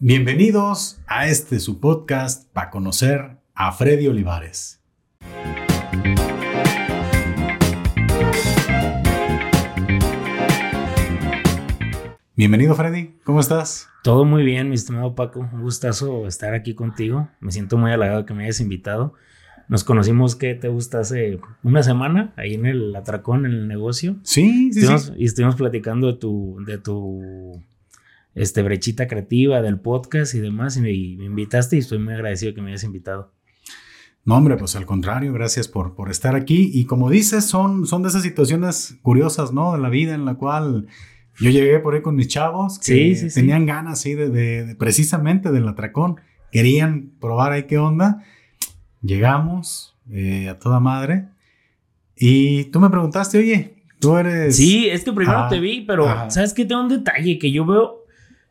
Bienvenidos a este su podcast para conocer a Freddy Olivares. Bienvenido Freddy, ¿cómo estás? Todo muy bien, mi estimado Paco. Un gustazo estar aquí contigo. Me siento muy halagado que me hayas invitado. Nos conocimos, que te gusta? Hace una semana, ahí en el atracón, en el negocio. Sí, sí, sí. Y estuvimos platicando de tu, de tu este, brechita creativa del podcast y demás, y me, invitaste y estoy muy agradecido que me hayas invitado. No, hombre, pues al contrario, gracias por, por estar aquí. Y como dices, son, son de esas situaciones curiosas, ¿no? De la vida en la cual yo llegué por ahí con mis chavos que tenían ganas, sí, de, precisamente del atracón. Querían probar ahí qué onda. Llegamos eh, a toda madre. Y tú me preguntaste, oye, tú eres. Sí, es que primero te vi, pero ¿sabes qué? Tengo un detalle que yo veo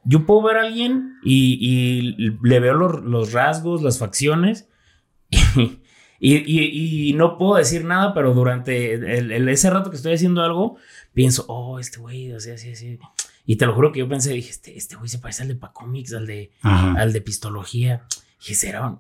yo puedo ver a alguien y, le veo los, rasgos, las facciones, y, no puedo decir nada, pero durante el, ese rato que estoy haciendo algo, pienso, oh, este güey, así, así, así. Y te lo juro que yo pensé, dije, este, este güey se parece al de Pacomics, al de, al de Pistología. Y dije, será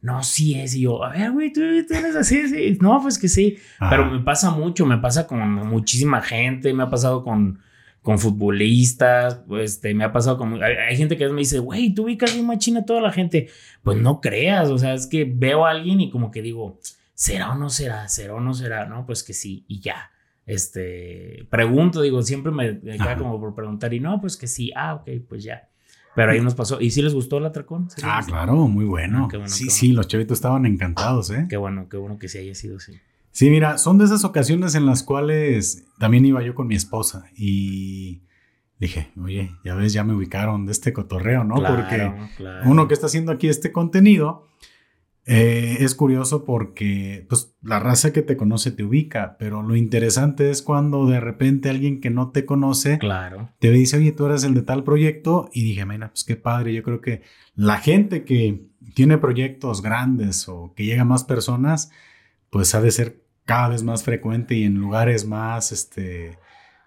no, sí es. Y yo, a ver, güey, tú, eres así, sí. No, pues que sí. Pero me pasa mucho, me pasa con muchísima gente, me ha pasado con, con futbolistas, pues este, me ha pasado con... Hay, gente que me dice, güey, tú ubicas un machina a toda la gente. Pues no creas, o sea, es que veo a alguien y como que digo, ¿será o no será? ¿Será o no será? No, pues que sí, y ya. Este, pregunto, digo, siempre me, queda como por preguntar y no, pues que sí, ah, ok, pues ya. Pero ahí nos pasó. ¿Y si les gustó el atracón? ah, claro, muy bueno. Ah, sí, sí, los chavitos estaban encantados, ¿eh? Qué bueno, qué bueno que sí haya sido así. Sí, mira, son de esas ocasiones en las cuales también iba yo con mi esposa y dije, oye, ya ves, ya me ubicaron de este cotorreo, ¿no? porque uno que está haciendo aquí este contenido eh, es curioso porque pues, la raza que te conoce te ubica, pero lo interesante es cuando de repente alguien que no te conoce claro. te dice, oye, tú eres el de tal proyecto y dije, mira, pues qué padre, yo creo que la gente que tiene proyectos grandes o que llega a más personas, pues ha de ser cada vez más frecuente y en lugares más, este,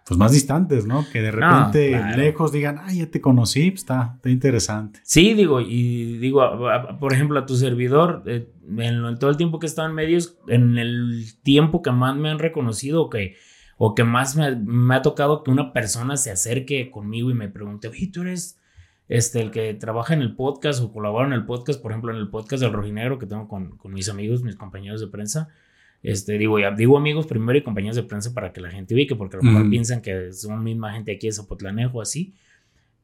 pues más distantes, ¿no? Que de repente lejos digan, ay, ya te conocí, pues está, está interesante. Sí, digo, y digo, por ejemplo, a tu servidor, eh, en, todo el tiempo que he estado en medios, en el tiempo que más me han reconocido que, o que más me, ha tocado que una persona se acerque conmigo y me pregunte, oye, tú eres este, el que trabaja en el podcast o colabora en el podcast, por ejemplo, en el podcast del Rojinegro que tengo con, con mis amigos, mis compañeros de prensa este, digo, ya, digo amigos primero y compañeros de prensa para que la gente ubique, porque a lo mejor piensan que son misma gente aquí de Zapotlanejo, así.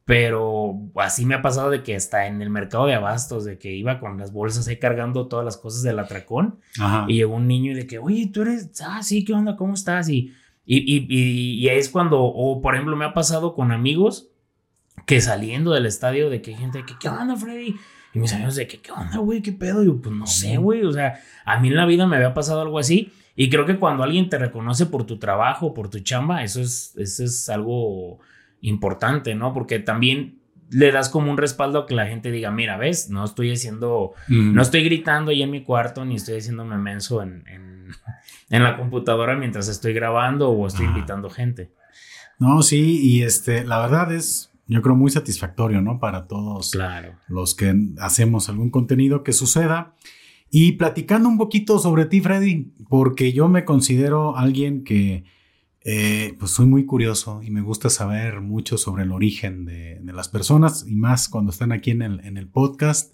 Pero así me ha pasado de que está en el mercado de abastos, de que iba con las bolsas ahí cargando todas las cosas del atracón. Y llegó un niño y de que, oye, tú eres, ah, sí, ¿qué onda? ¿Cómo estás? Y, y, y, y, es cuando, o por ejemplo, me ha pasado con amigos que saliendo del estadio, de que hay gente que, ¿qué onda, Freddy? Y mis amigos de que, ¿qué onda, güey? ¿Qué pedo? Y yo, pues no sé, güey. O sea, a mí en la vida me había pasado algo así. Y creo que cuando alguien te reconoce por tu trabajo, por tu chamba, eso es, eso es algo importante, ¿no? Porque también le das como un respaldo a que la gente diga, mira, ves, no estoy haciendo, no estoy gritando ahí en mi cuarto, ni estoy haciéndome menso en, en, la computadora mientras estoy grabando o estoy invitando gente. No, sí, y este, la verdad es, yo creo muy satisfactorio, ¿no? Para todos claro. los que hacemos algún contenido que suceda. Y platicando un poquito sobre ti, Freddy, porque yo me considero alguien que, eh, pues soy muy curioso y me gusta saber mucho sobre el origen de, las personas y más cuando están aquí en el, en el podcast.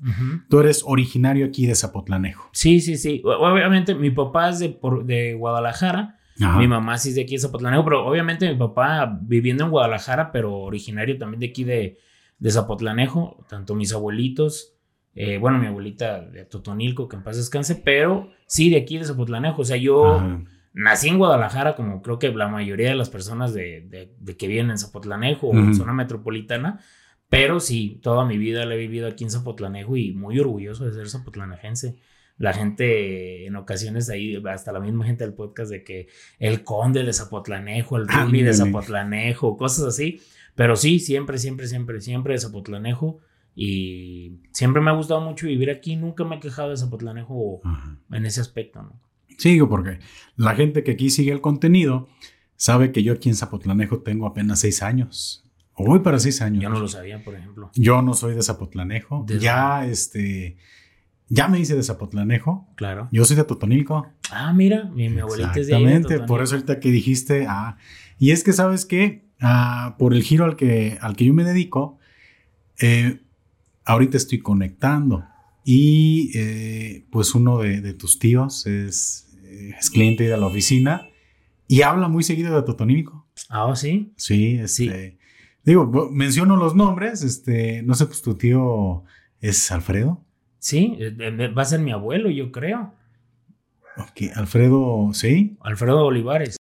Tú eres originario aquí de Zapotlanejo. Sí, sí, sí. Obviamente mi papá es de, por, de Guadalajara mi mamá sí es de aquí de Zapotlanejo, pero obviamente mi papá viviendo en Guadalajara, pero originario también de aquí de, de Zapotlanejo, tanto mis abuelitos, eh, bueno, mi abuelita de Totonilco, que en paz descanse, pero sí de aquí de Zapotlanejo. O sea, yo nací en Guadalajara, como creo que la mayoría de las personas de, de, que viven en Zapotlanejo o en zona metropolitana, pero sí, toda mi vida la he vivido aquí en Zapotlanejo y muy orgulloso de ser zapotlanejense la gente en ocasiones ahí, hasta la misma gente del podcast, de que el conde de Zapotlanejo, el Rumi de Zapotlanejo, cosas así. Pero sí, siempre, siempre, siempre, siempre de Zapotlanejo. Y siempre me ha gustado mucho vivir aquí. Nunca me he quejado de Zapotlanejo en ese aspecto, ¿no? Sí, porque la gente que aquí sigue el contenido sabe que yo aquí en Zapotlanejo tengo apenas seis años. Voy para seis años. Yo no lo sabía, por ejemplo. Yo no soy de Zapotlanejo. ya, este, ya me hice de Zapotlanejo. Claro. Yo soy de Totonilco. Ah, mira, mi, abuelita es de Exactamente, por eso ahorita que dijiste, ah, y es que sabes que, ah, por el giro al que, al que yo me dedico, eh, ahorita estoy conectando y eh, pues uno de, tus tíos es, es, cliente de la oficina y habla muy seguido de Totonilco. Ah, sí. Sí, este, sí. Digo, menciono los nombres, este, no sé, pues tu tío es Alfredo. Sí, eh, va a ser mi abuelo, yo creo. Ok, Alfredo, ¿sí? Alfredo Olivares.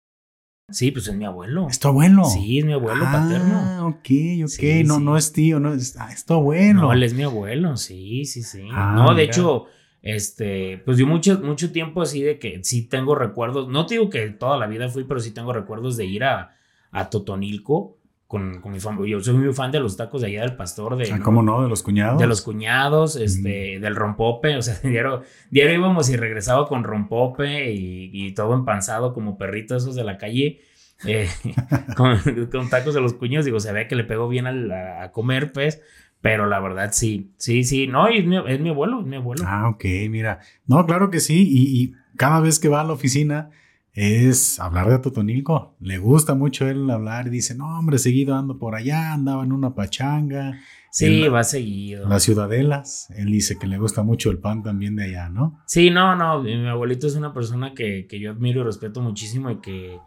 Sí, pues es mi abuelo. ¿Es tu abuelo? Sí, es mi abuelo paterno. Ah, ok, ok. no, no es tío, no es, ah, es tu abuelo. No, él es mi abuelo, sí, sí, sí. Ah, no, de hecho, este, pues yo mucho, mucho tiempo así de que sí tengo recuerdos. No te digo que toda la vida fui, pero sí tengo recuerdos de ir a, a Totonilco con, mi familia. Yo soy muy fan de los tacos de allá del pastor. De, ah, ¿Cómo no? De los cuñados. De los cuñados, este, del rompope. O sea, diario, diario íbamos y regresaba con rompope y, y todo empanzado como perritos esos de la calle. Eh, con, tacos de los cuñados. Digo, se ve que le pegó bien a, comer, pues. Pero la verdad, sí, sí, sí. No, es mi, es mi abuelo, es mi abuelo. Ah, ok, mira. No, claro que sí. Y, y cada vez que va a la oficina es hablar de Totonilco. Le gusta mucho él hablar y dice, no, hombre, seguido ando por allá, andaba en una pachanga. Sí, va seguido. Las ciudadelas. Él dice que le gusta mucho el pan también de allá, ¿no? Sí, no, no. Mi abuelito es una persona que, que yo admiro y respeto muchísimo y que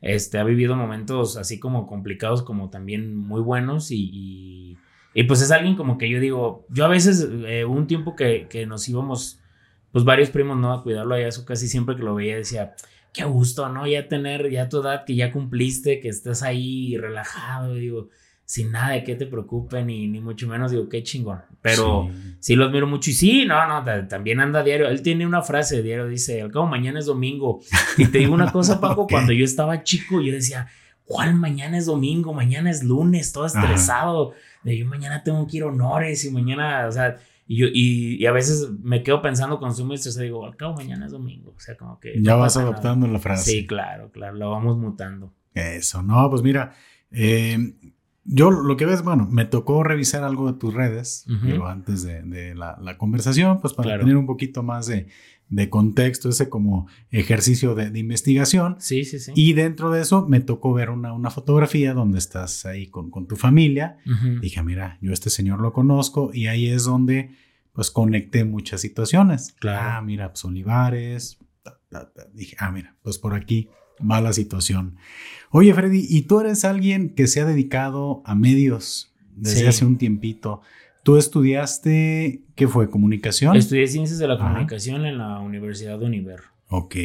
este, ha vivido momentos así como complicados como también muy buenos y, y, pues es alguien como que yo digo, yo a veces eh, un tiempo que, que nos íbamos, pues varios primos, ¿no? A cuidarlo allá, eso casi siempre que lo veía decía qué gusto, ¿no? Ya tener, ya tu edad que ya cumpliste, que estás ahí relajado, digo, sin nada de que te preocupe, ni, ni mucho menos, digo, qué chingón. Pero sí. lo admiro mucho y sí, no, no, también anda diario. Él tiene una frase diario, dice, al cabo mañana es domingo. Y te digo una cosa, Paco, cuando yo estaba chico, yo decía, ¿cuál mañana es domingo? Mañana es lunes, todo estresado. De yo mañana tengo que ir honores y mañana, o sea, y, yo, y, a veces me quedo pensando con su y digo, al cabo mañana es domingo. O sea, como que. Ya vas adaptando la frase. Sí, claro, claro, lo vamos mutando. Eso, no, pues mira, eh, yo lo que ves, bueno, me tocó revisar algo de tus redes, antes de, la, conversación, pues para tener un poquito más de, de contexto, ese como ejercicio de, investigación. Sí, sí, sí. Y dentro de eso me tocó ver una, una fotografía donde estás ahí con, con tu familia. Dije, mira, yo este señor lo conozco y ahí es donde pues conecté muchas situaciones. Claro. Ah, mira, pues Olivares. Dije, ah, mira, pues por aquí va la situación. Oye, Freddy, ¿y tú eres alguien que se ha dedicado a medios desde hace un tiempito? ¿Tú estudiaste, qué fue, comunicación? Estudié ciencias de la comunicación en la Universidad de Univer. Ok.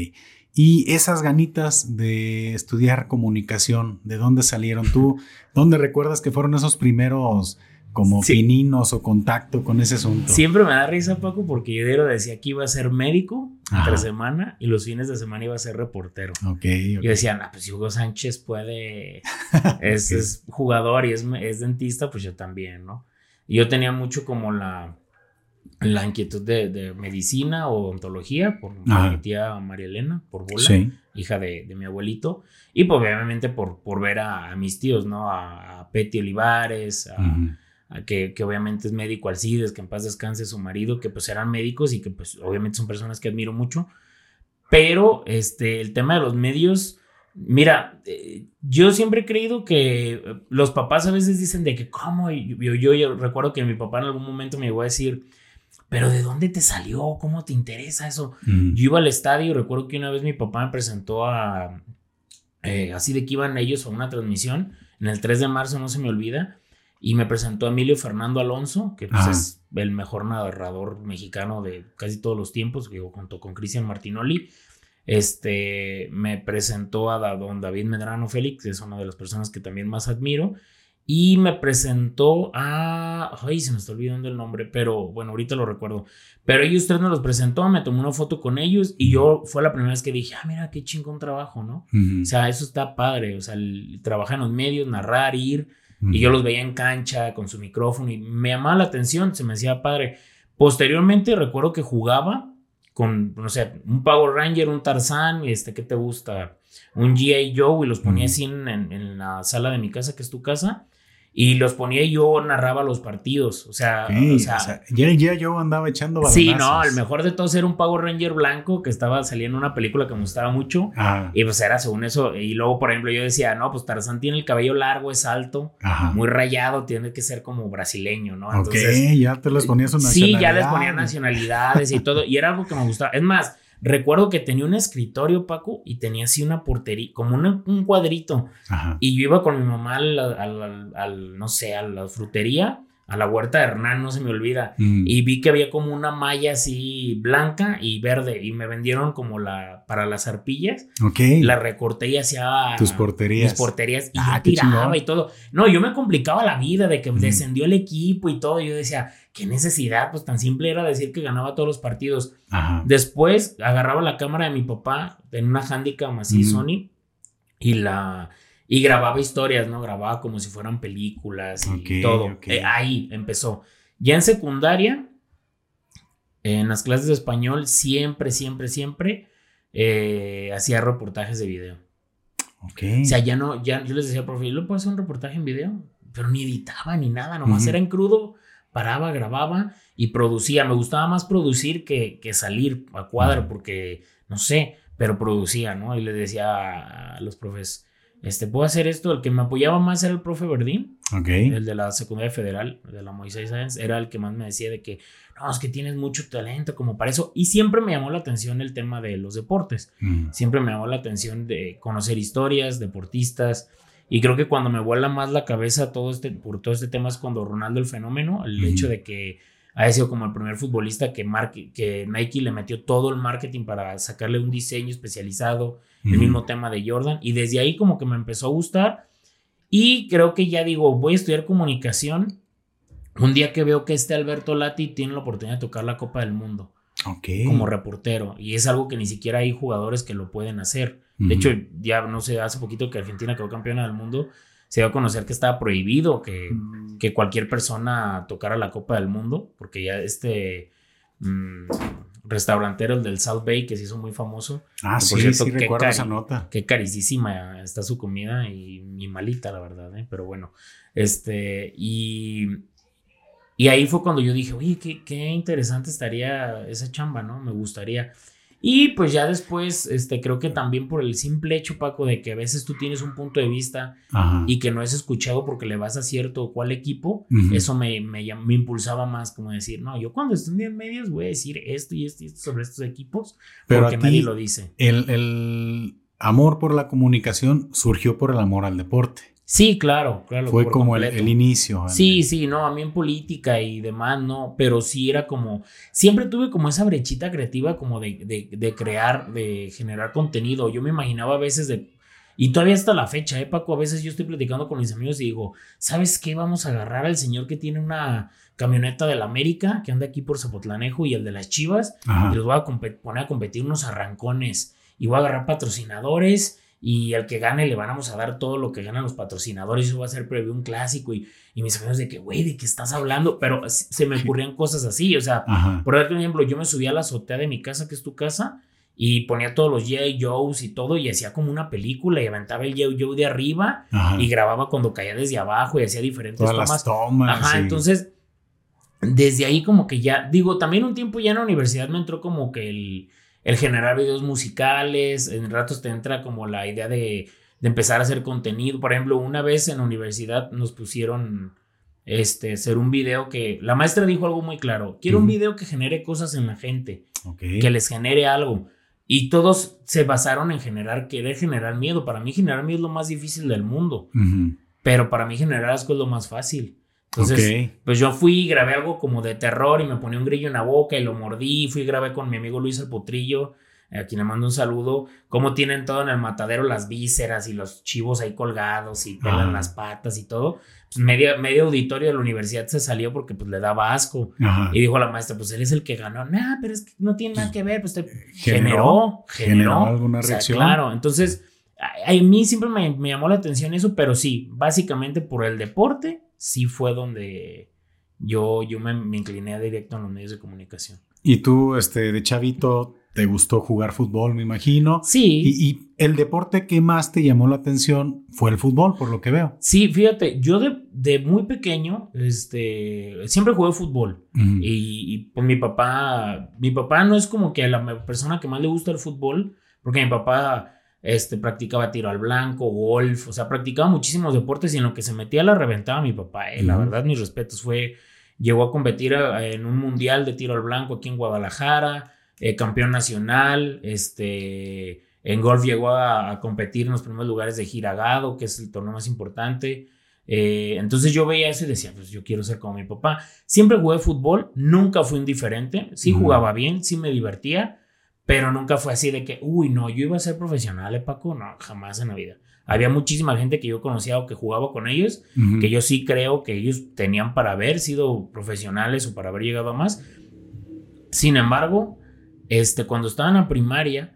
Y esas ganitas de estudiar comunicación, ¿de dónde salieron tú? ¿Dónde recuerdas que fueron esos primeros como pininos o contacto con ese asunto? Siempre me da risa, Paco, porque yo decía que iba a ser médico entre semana y los fines de semana iba a ser reportero. Ok. Yo decía, no, pues si Hugo Sánchez puede, es, jugador y es, es dentista, pues yo también, ¿no? Y yo tenía mucho como la, la inquietud de, medicina o ontología por mi tía María Elena, por bola, hija de, mi abuelito. Y pues obviamente por, por ver a, mis tíos, ¿no? A, Petty Olivares, a, que, que, obviamente es médico Alcides, que en paz descanse su marido, que pues eran médicos y que pues obviamente son personas que admiro mucho. Pero este, el tema de los medios Mira, eh, yo siempre he creído que eh, los papás a veces dicen de que, ¿cómo? Yo, yo, recuerdo que mi papá en algún momento me llegó a decir, pero ¿de dónde te salió? ¿Cómo te interesa eso? Yo iba al estadio y recuerdo que una vez mi papá me presentó a, eh, así de que iban ellos a una transmisión, en el 3 de marzo, no se me olvida, y me presentó a Emilio Fernando Alonso, que pues, es el mejor narrador mexicano de casi todos los tiempos, junto con Cristian Martinoli este, me presentó a don David Medrano Félix, que es una de las personas que también más admiro. Y me presentó a. Ay, se me está olvidando el nombre, pero bueno, ahorita lo recuerdo. Pero ellos tres me los presentó, me tomé una foto con ellos y yo fue la primera vez que dije, ah, mira, qué chingón trabajo, ¿no? O sea, eso está padre. O sea, trabajar en los medios, narrar, ir. Y yo los veía en cancha con su micrófono y me llamaba la atención, se me hacía padre. Posteriormente recuerdo que jugaba con, no sé, un Power Ranger, un Tarzán, este, ¿qué te gusta? Un G.I. Joe y los ponía así en, la sala de mi casa, que es tu casa. Y los ponía y yo narraba los partidos. O sea, o sea, ya, yo andaba echando balonazos. Sí, no, el mejor de todos era un Power Ranger blanco que estaba saliendo en una película que me gustaba mucho. Y pues era según eso. Y luego, por ejemplo, yo decía, no, pues Tarzán tiene el cabello largo, es alto, muy rayado, tiene que ser como brasileño, ¿no? Entonces, ok, ya te les ponías una Sí, ya les ponía nacionalidades y todo. Y era algo que me gustaba. Es más, Recuerdo que tenía un escritorio, Paco, y tenía así una portería, como un cuadrito. Y yo iba con mi mamá al, no sé, a la frutería a la huerta de Hernán, no se me olvida. Mm. Y vi que había como una malla así blanca y verde. Y me vendieron como la para las arpillas. Ok. La recorté y hacía. Tus porterías. Mis porterías. Y ah, tiraba y todo. No, yo me complicaba la vida de que mm. descendió el equipo y todo. Yo decía, qué necesidad. Pues tan simple era decir que ganaba todos los partidos. Después agarraba la cámara de mi papá en una handicap así, Sony. Y la y grababa historias, ¿no? Grababa como si fueran películas y todo. Eh, ahí empezó. Ya en secundaria, en las clases de español, siempre, siempre, siempre eh, hacía reportajes de video. Ok. O sea, ya no, ya yo les decía, profe, ¿lo puedo hacer un reportaje en video? Pero ni editaba ni nada, nomás era en crudo, paraba, grababa y producía. Me gustaba más producir que, que salir a cuadro, porque, no sé, pero producía, ¿no? Y les decía a los profes, este, puedo hacer esto. El que me apoyaba más era el profe Verdín. El de la secundaria federal, de la Moisés Science, era el que más me decía de que, no, es que tienes mucho talento como para eso. Y siempre me llamó la atención el tema de los deportes. Mm. Siempre me llamó la atención de conocer historias, deportistas. Y creo que cuando me vuela más la cabeza todo este, por todo este tema es cuando Ronaldo el fenómeno, el hecho de que ha sido como el primer futbolista que, que Nike le metió todo el marketing para sacarle un diseño especializado, el mismo tema de Jordan, y desde ahí como que me empezó a gustar, y creo que ya digo, voy a estudiar comunicación, un día que veo que este Alberto Lati tiene la oportunidad de tocar la Copa del Mundo. Como reportero, y es algo que ni siquiera hay jugadores que lo pueden hacer. De hecho, ya no sé, hace poquito que Argentina quedó campeona del mundo, se dio a conocer que estaba prohibido que, mm. que cualquier persona tocara la Copa del Mundo, porque ya este mm, restaurantero, el del South Bay, que se hizo muy famoso. Ah, sí, sí, recuerdo esa nota. Qué carísima está su comida y, malita, la verdad, ¿eh? pero bueno, este, y, y ahí fue cuando yo dije, oye, qué, qué interesante estaría esa chamba, ¿no? Me gustaría. Y pues ya después, este, creo que también por el simple hecho, Paco, de que a veces tú tienes un punto de vista y que no es escuchado porque le vas a cierto o cual equipo, eso me, me, impulsaba más como decir, no, yo cuando estoy en medios voy a decir esto y esto y esto sobre estos equipos Pero porque nadie lo dice. El, el amor por la comunicación surgió por el amor al deporte. Sí, claro, claro. Fue como el, inicio. Sí, sí, no, a mí en política y demás, no, pero sí era como, siempre tuve como esa brechita creativa como de, de, crear, de generar contenido. Yo me imaginaba a veces de, y todavía hasta la fecha, ¿eh, Paco? A veces yo estoy platicando con mis amigos y digo, ¿sabes qué? Vamos a agarrar al señor que tiene una camioneta de la América, que anda aquí por Zapotlanejo, y el de las Chivas, y los voy a poner a competir unos arrancones, y voy a agarrar patrocinadores y al que gane le vamos a dar todo lo que ganan los patrocinadores, eso va a ser previo un clásico y, y mis amigos de que, güey, ¿de qué estás hablando? Pero se me ocurrían cosas así, o sea, por ejemplo, yo me subía a la azotea de mi casa, que es tu casa, y ponía todos los J. Joes y todo y hacía como una película y aventaba el J. Joe de arriba y grababa cuando caía desde abajo y hacía diferentes tomas. Ajá, entonces desde ahí como que ya, digo, también un tiempo ya en la universidad me entró como que el el generar videos musicales, en ratos te entra como la idea de, empezar a hacer contenido. Por ejemplo, una vez en la universidad nos pusieron este, hacer un video que la maestra dijo algo muy claro, quiero un video que genere cosas en la gente, que les genere algo. Y todos se basaron en generar, querer generar miedo. Para mí generar miedo es lo más difícil del mundo, pero para mí generar asco es lo más fácil. Entonces, pues yo fui grabé algo como de terror y me ponía un grillo en la boca y lo mordí. Fui y grabé con mi amigo Luis el Potrillo, a quien le mando un saludo. Cómo tienen todo en el matadero las vísceras y los chivos ahí colgados y pelan ah. las patas y todo. Pues medio, medio auditorio de la universidad se salió porque pues le daba asco. Y dijo la maestra, pues él es el que ganó. Nah, pero es que no tiene nada que ver. Pues te generó, generó, alguna reacción. claro, entonces a, mí siempre me, me llamó la atención eso, pero sí, básicamente por el deporte sí fue donde yo, yo me, me incliné directo en los medios de comunicación. ¿Y tú, este, de chavito, te gustó jugar fútbol, me imagino. Sí. Y, el deporte que más te llamó la atención fue el fútbol, por lo que veo. Sí, fíjate, yo de, muy pequeño, este, siempre jugué fútbol. y, y, pues mi papá, mi papá no es como que la persona que más le gusta el fútbol, porque mi papá este, practicaba tiro al blanco, golf, o sea, practicaba muchísimos deportes y en lo que se metía la reventaba mi papá. Eh. La verdad, mis respetos, fue, llegó a competir eh, en un mundial de tiro al blanco aquí en Guadalajara, eh, campeón nacional, este, en golf llegó a, competir en los primeros lugares de Giragado, que es el torneo más importante. entonces yo veía eso y decía, pues yo quiero ser como mi papá. Siempre jugué fútbol, nunca fui indiferente, sí jugaba bien, sí me divertía, pero nunca fue así de que, uy, no, yo iba a ser profesional, ¿eh, Paco? No, jamás en la vida. Había muchísima gente que yo conocía o que jugaba con ellos, que yo sí creo que ellos tenían para haber sido profesionales o para haber llegado a más. Sin embargo, este, cuando estaba en la primaria,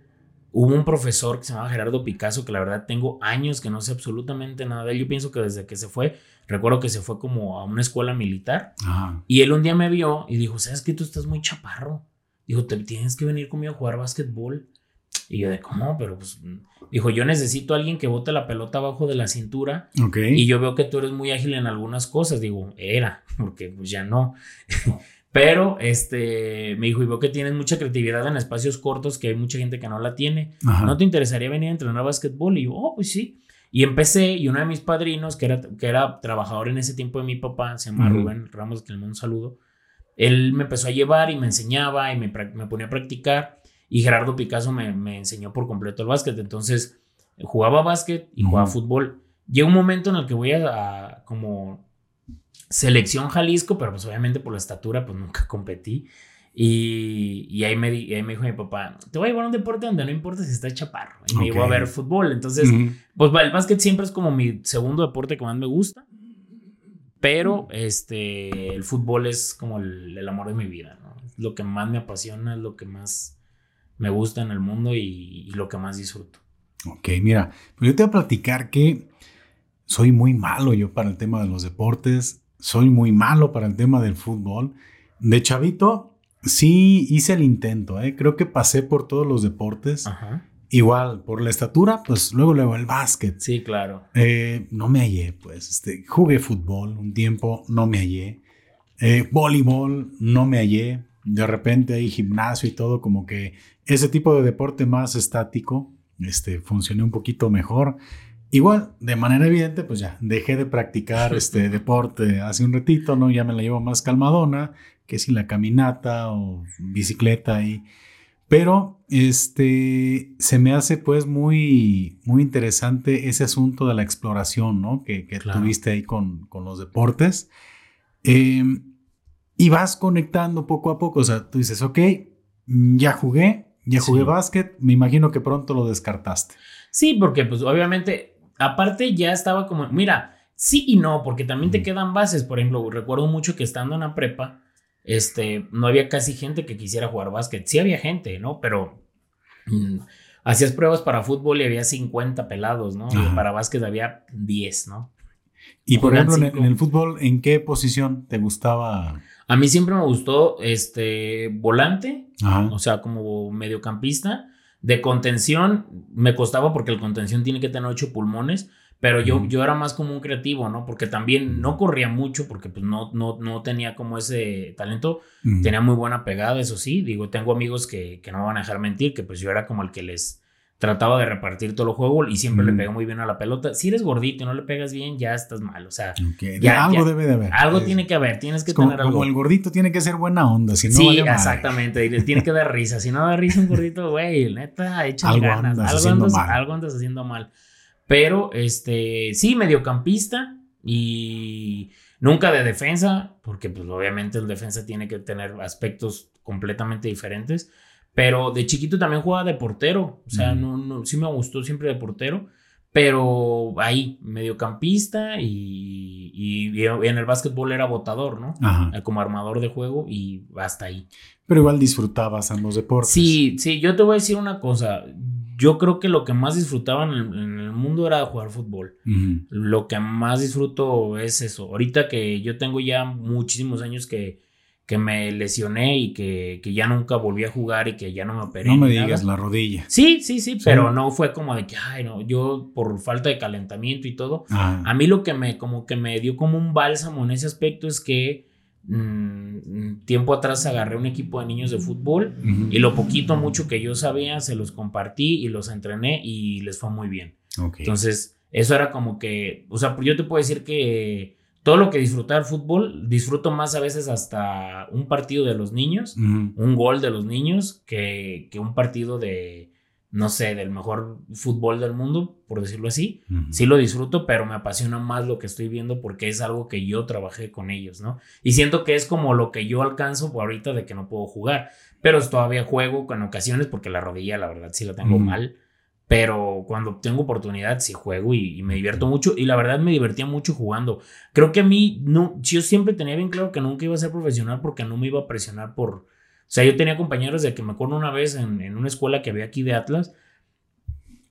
hubo un profesor que se llamaba Gerardo Picasso, que la verdad tengo años que no sé absolutamente nada de él. Yo pienso que desde que se fue, recuerdo que se fue como a una escuela militar. Y él un día me vio y dijo, ¿sabes qué? Tú estás muy chaparro. Dijo, te tienes que venir conmigo a jugar básquetbol. Y yo de, ¿cómo? Pero pues, dijo, yo necesito a alguien que bote la pelota abajo de la cintura. Y yo veo que tú eres muy ágil en algunas cosas. Digo, era, porque pues ya no. Pero, este, me dijo, y veo que tienes mucha creatividad en espacios cortos, que hay mucha gente que no la tiene. ¿No te interesaría venir a entrenar básquetbol? Y yo, oh, pues sí. Y empecé, y uno de mis padrinos, que era, que era trabajador en ese tiempo de mi papá, se llama Rubén Ramos, que le mando un saludo él me empezó a llevar y me enseñaba y me, ponía a practicar y Gerardo Picasso me, enseñó por completo el básquet. Entonces jugaba básquet y jugaba fútbol. Llega un momento en el que voy a, como selección Jalisco, pero pues obviamente por la estatura pues nunca competí. Y, ahí, me, me dijo mi papá, te voy a llevar a un deporte donde no importa si estás chaparro. Y me llevó a ver fútbol. Entonces, pues el básquet siempre es como mi segundo deporte que más me gusta. Pero este, el fútbol es como el, amor de mi vida, ¿no? Es lo que más me apasiona, es lo que más me gusta en el mundo y, lo que más disfruto. Ok, mira, pues yo te voy a platicar que soy muy malo yo para el tema de los deportes, soy muy malo para el tema del fútbol. De chavito, sí hice el intento, ¿eh? creo que pasé por todos los deportes. Ajá. Igual, por la estatura, pues luego luego el básquet. Sí, claro. Eh, no me hallé, pues. Este, jugué fútbol un tiempo, no me hallé. Eh, voleibol, no me hallé. De repente hay gimnasio y todo, como que ese tipo de deporte más estático, este, funcioné un poquito mejor. Igual, de manera evidente, pues ya dejé de practicar este deporte hace un ratito, ¿no? Ya me la llevo más calmadona, que si la caminata o bicicleta y pero este, se me hace pues muy, muy interesante ese asunto de la exploración, ¿no? Que, que tuviste ahí con, con los deportes. Em, y vas conectando poco a poco, o sea, tú dices, ok, ya jugué, ya jugué básquet, me imagino que pronto lo descartaste. Sí, porque pues obviamente, aparte ya estaba como, mira, sí y no, porque también te quedan bases, por ejemplo, recuerdo mucho que estando en la prepa, este, no había casi gente que quisiera jugar básquet. Sí había gente, ¿no? Pero mm, hacías pruebas para fútbol y había 50 pelados, ¿no? Y para básquet había 10, ¿no? Y por ejemplo, en el, fútbol, ¿en qué posición te gustaba? A mí siempre me gustó este volante, o sea, como mediocampista. De contención me costaba porque el contención tiene que tener ocho pulmones. Pero yo, yo era más como un creativo, ¿no? Porque también no corría mucho porque pues no, no, no tenía como ese talento. Tenía muy buena pegada, eso sí. Digo, tengo amigos que, que, no me van a dejar mentir, que pues yo era como el que les trataba de repartir todo el juego y siempre le pegó muy bien a la pelota. Si eres gordito y no le pegas bien, ya estás mal. O sea, ya, algo debe de haber. Algo tiene que haber, tienes que tener algo. Como el gordito tiene que ser buena onda, si no Sí, exactamente. Y tiene que dar risa. Si no da risa un gordito, güey, neta, échale ganas. algo, algo andas haciendo mal. Pero, este, sí, mediocampista y nunca de defensa, porque pues obviamente el defensa tiene que tener aspectos completamente diferentes. Pero de chiquito también jugaba de portero, o sea, no, no, sí me gustó siempre de portero, pero ahí, mediocampista y, y, en el básquetbol era botador, ¿no? Como armador de juego y hasta ahí. Pero igual disfrutabas ambos deportes. Sí, sí, yo te voy a decir una cosa, yo creo que lo que más disfrutaba en el, mundo era jugar fútbol. Lo que más disfruto es eso. Ahorita que yo tengo ya muchísimos años que, que me lesioné y que, que, ya nunca volví a jugar y que ya no me operé. No me digas la rodilla. Sí, sí, sí, pero no fue como de que, ay, no, yo por falta de calentamiento y todo. A mí lo que me, como que me dio como un bálsamo en ese aspecto es que mm, tiempo atrás agarré un equipo de niños de fútbol y lo poquito, mucho que yo sabía, se los compartí y los entrené y les fue muy bien. Entonces, eso era como que, o sea, yo te puedo decir que todo lo que disfrutar fútbol, disfruto más a veces hasta un partido de los niños, un gol de los niños, que, que, un partido de, no sé, del mejor fútbol del mundo, por decirlo así. Sí lo disfruto, pero me apasiona más lo que estoy viendo porque es algo que yo trabajé con ellos, ¿no? Y siento que es como lo que yo alcanzo por ahorita de que no puedo jugar, pero todavía juego con ocasiones porque la rodilla, la verdad, sí la tengo mal. Pero cuando tengo oportunidad sí juego y, me divierto mucho. Y la verdad me divertía mucho jugando. Creo que a mí, no, yo siempre tenía bien claro que nunca iba a ser profesional porque no me iba a presionar por... O sea, yo tenía compañeros de que me acuerdo una vez en, una escuela que había aquí de Atlas.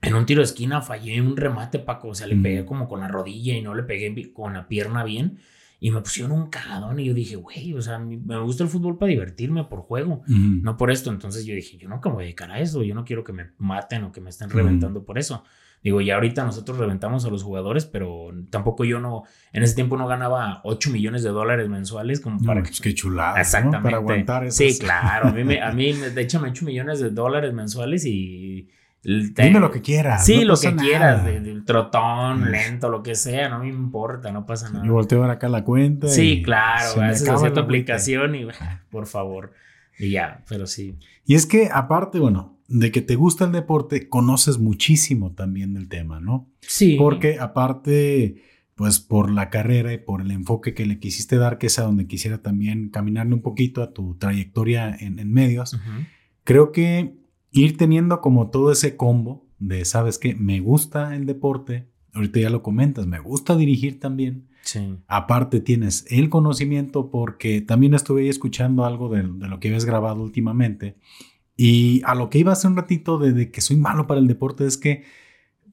En un tiro de esquina fallé un remate, Paco. O sea, le pegué como con la rodilla y no le pegué con la pierna bien. Y me pusieron un cagadón y yo dije, güey, o sea, me gusta el fútbol para divertirme por juego, no por esto. Entonces yo dije, yo no me voy a dedicar a eso, yo no quiero que me maten o que me estén reventando por eso. Digo, ya ahorita nosotros reventamos a los jugadores, pero tampoco yo no, en ese tiempo no ganaba 8 millones de dólares mensuales como para... Pues qué chulada. Exactamente. Para aguantar eso. Sí, claro. A mí, me, a mí, de hecho, me 8 millones de dólares mensuales y Dime lo que quieras. Sí, lo que quieras, del trotón, lento, lo que sea, no me importa, no pasa nada. Yo volteo ver acá la cuenta. Sí, claro, haces tu aplicación y por favor. Y ya, pero sí. Y es que aparte, bueno, de que te gusta el deporte, conoces muchísimo también del tema, ¿no? Sí. Porque aparte, pues por la carrera y por el enfoque que le quisiste dar, que es a donde quisiera también caminarle un poquito a tu trayectoria en, medios, creo que ir teniendo como todo ese combo de, ¿sabes qué? Me gusta el deporte, ahorita ya lo comentas, me gusta dirigir también. Sí. Aparte tienes el conocimiento porque también estuve ahí escuchando algo de, lo que habías grabado últimamente y a lo que iba hace un ratito de, que soy malo para el deporte es que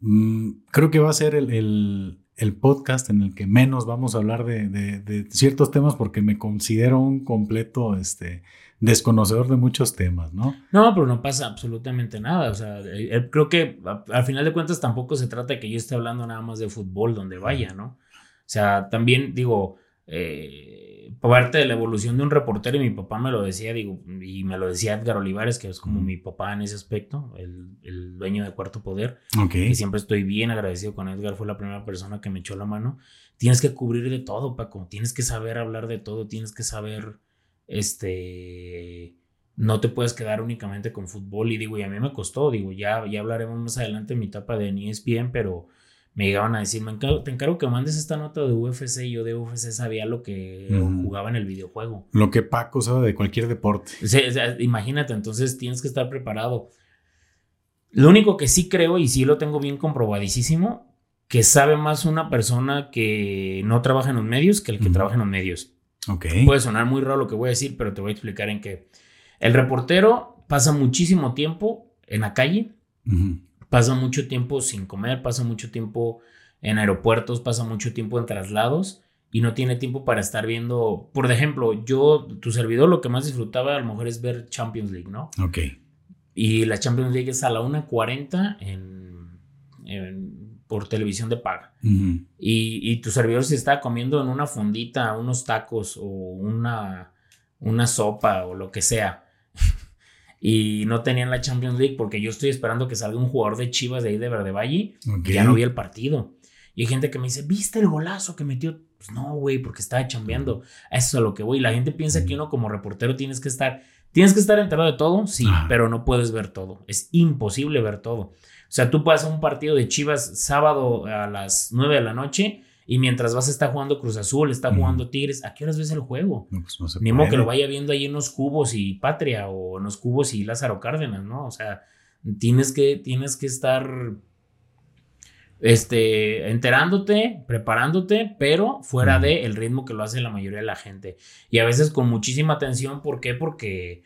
mm, creo que va a ser el, el, podcast en el que menos vamos a hablar de, de, ciertos temas porque me considero un completo este, desconocedor de muchos temas, ¿no? No, pero no pasa absolutamente nada. O sea, eh, eh, creo que al final de cuentas tampoco se trata de que yo esté hablando nada más de fútbol donde vaya, ¿no? O sea, también digo, eh, parte de la evolución de un reportero, y mi papá me lo decía, digo, y me lo decía Edgar Olivares, que es como mi papá en ese aspecto, el, el dueño de Cuarto Poder. Ok. Y siempre estoy bien agradecido con Edgar, fue la primera persona que me echó la mano. Tienes que cubrir de todo, Paco. Tienes que saber hablar de todo, tienes que saber este, no te puedes quedar únicamente con fútbol. Y digo, y a mí me costó, digo, ya, ya hablaremos más adelante en mi etapa de ESPN, pero me llegaban a decir, me te encargo que mandes esta nota de UFC. Y yo de UFC sabía lo que jugaba en el videojuego. Lo que Paco sabe de cualquier deporte. imagínate, entonces tienes que estar preparado. Lo único que sí creo, y sí lo tengo bien comprobadísimo, que sabe más una persona que no trabaja en los medios que el que trabaja en los medios. Puede sonar muy raro lo que voy a decir, pero te voy a explicar en qué. El reportero pasa muchísimo tiempo en la calle, pasa mucho tiempo sin comer, pasa mucho tiempo en aeropuertos, pasa mucho tiempo en traslados y no tiene tiempo para estar viendo, por ejemplo, yo, tu servidor, lo que más disfrutaba a lo mejor es ver Champions League, ¿no? Ok. Y la Champions League es a la 1.40 en, en por televisión de paga. y, tu servidor se está comiendo en una fondita unos tacos o una, una sopa o lo que sea. Y no tenían la Champions League porque yo estoy esperando que salga un jugador de Chivas de ahí de Verde Valle. ya no vi el partido. Y hay gente que me dice, ¿viste el golazo que metió? Pues no, güey, porque estaba chambeando. Eso es a lo que voy. La gente piensa que uno como reportero tienes que estar, tienes que estar enterado de todo, sí, pero no puedes ver todo. Es imposible ver todo. O sea, tú pasas un partido de Chivas sábado a las 9 de la noche y mientras vas a estar jugando Cruz Azul, está jugando Tigres, ¿a qué horas ves el juego? No, pues no se Ni modo que lo vaya viendo ahí en los cubos y Patria o en los cubos y Lázaro Cárdenas, ¿no? O sea, tienes que, tienes que estar este, enterándote, preparándote, pero fuera de el ritmo que lo hace la mayoría de la gente. Y a veces con muchísima atención, ¿por qué? Porque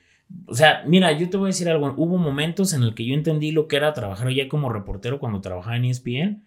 o sea, mira, yo te voy a decir algo. Hubo momentos en el que yo entendí lo que era trabajar ya como reportero cuando trabajaba en ESPN,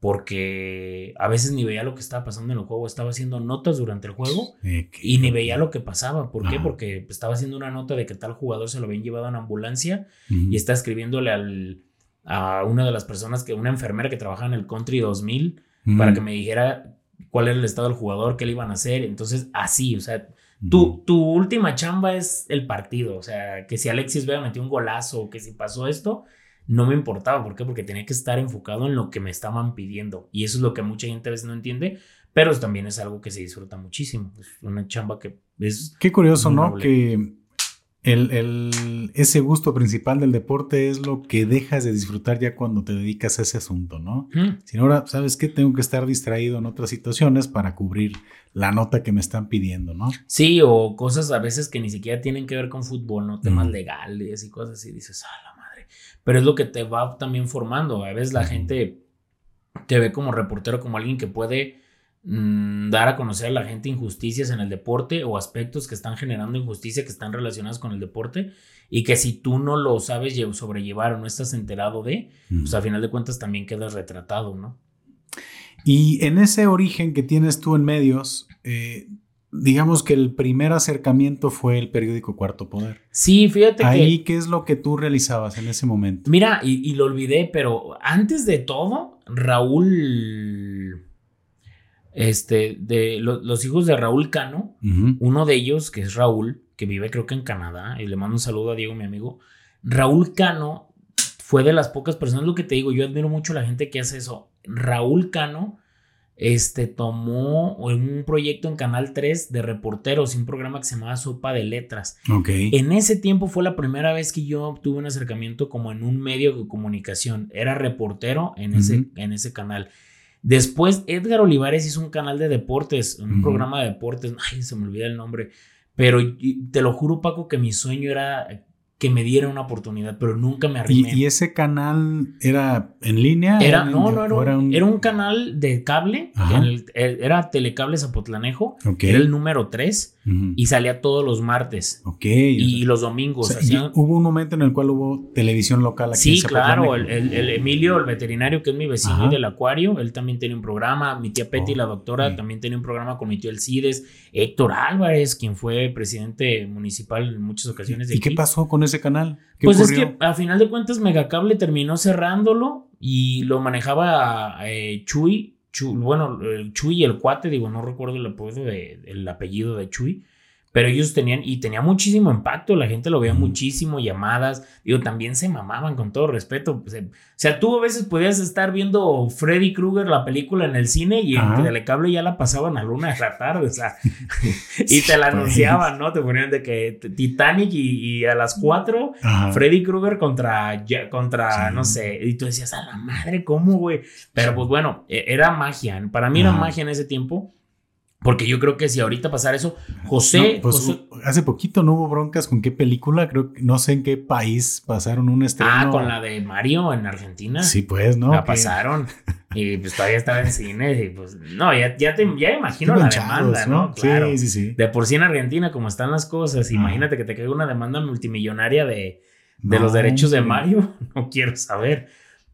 porque a veces ni veía lo que estaba pasando en el juego, estaba haciendo notas durante el juego y ni veía lo que pasaba. ¿Por qué? Porque estaba haciendo una nota de que tal jugador se lo habían llevado en ambulancia y está escribiéndole al, a una de las personas, que una enfermera que trabaja en el Country 2000, para que me dijera cuál era el estado del jugador, qué le iban a hacer. Entonces, así, o sea, tu, tu última chamba es el partido. O sea, que si Alexis Vega metió un golazo que si pasó esto, no me importaba. ¿Por qué? Porque tenía que estar enfocado en lo que me estaban pidiendo. Y eso es lo que mucha gente a veces no entiende, pero también es algo que se disfruta muchísimo. Es una chamba que es... Qué curioso, ¿no? Que el, ese gusto principal del deporte es lo que dejas de disfrutar ya cuando te dedicas a ese asunto, ¿no? Si ahora, ¿sabes qué? Tengo que estar distraído en otras situaciones para cubrir la nota que me están pidiendo, ¿no? Sí, o cosas a veces que ni siquiera tienen que ver con fútbol, ¿no? Temas legales y cosas así. Dices, ah, la pero es lo que te va también formando. A veces la gente te ve como reportero, como alguien que puede mm, dar a conocer a la gente injusticias en el deporte o aspectos que están generando injusticia que están relacionados con el deporte y que si tú no lo sabes sobrellevar o no estás enterado de, pues a final de cuentas también quedas retratado, ¿no? Y en ese origen que tienes tú en medios, eh, digamos que el primer acercamiento fue el periódico Cuarto Poder. Sí, fíjate Ahí, ¿qué es lo que tú realizabas en ese momento? Mira, y, lo olvidé, pero antes de todo, Raúl, este, de los hijos de Raúl Cano, uno de ellos, que es Raúl, que vive creo que en Canadá, y le mando un saludo a Diego, mi amigo, Raúl Cano fue de las pocas personas, lo que te digo, yo admiro mucho a la gente que hace eso. Raúl Cano este, tomó un proyecto en Canal 3 de reporteros, un programa que se llamaba Sopa de Letras. Okay. En ese tiempo fue la primera vez que yo tuve un acercamiento como en un medio de comunicación. Era reportero en, ese, en ese canal. Después, Edgar Olivares hizo un canal de deportes, un programa de deportes. Ay, se me olvida el nombre. Pero te lo juro, Paco, que mi sueño era que me diera una oportunidad, pero nunca me arrimé. ¿Y, ese canal era en línea? Era, no, no, era, un, era un canal de cable, era Telecable Zapotlanejo, era el número 3 y salía todos los martes. Ok. Y, los domingos. hubo un momento en el cual hubo televisión local aquí. Sí, claro, el, Emilio, el veterinario que es mi vecino del acuario, él también tiene un programa, mi tía Petty, la doctora, también tiene un programa con mi tío Elcides, Héctor Álvarez, quien fue presidente municipal en muchas ocasiones. ¿Y qué pasó con ese canal? Pues es que a final de cuentas Megacable terminó cerrándolo y lo manejaba eh, Chuy, bueno, Chuy y el cuate, digo, no recuerdo el apellido de, el apellido de Chuy, pero ellos tenían, y tenía muchísimo impacto, la gente lo veía muchísimo, llamadas, digo, también se mamaban con todo respeto. Pues, o sea, tú a veces podías estar viendo Freddy Krueger, la película en el cine, y en Telecable ya la pasaban a luna de la tarde, o sea, y te la anunciaban, ¿no? Te ponían de que Titanic y, a las 4, Freddy Krueger contra, contra no sé, y tú decías, a la madre, ¿cómo, güey? Pero pues bueno, e, era magia, para mí era magia en ese tiempo. Porque yo creo que si ahorita pasara eso, José, pues, Hace poquito no hubo broncas con qué película, creo que no sé en qué país pasaron un estreno. Ah, con la de Mario en Argentina. Sí, pues, ¿no? La pasaron. y pues todavía estaba en cine. Y pues, no, ya, ya te ya imagino la demanda, ¿no? Claro. Sí, sí, sí. De por sí en Argentina, como están las cosas, imagínate que te caiga una demanda multimillonaria de, de los derechos de Mario. No quiero saber.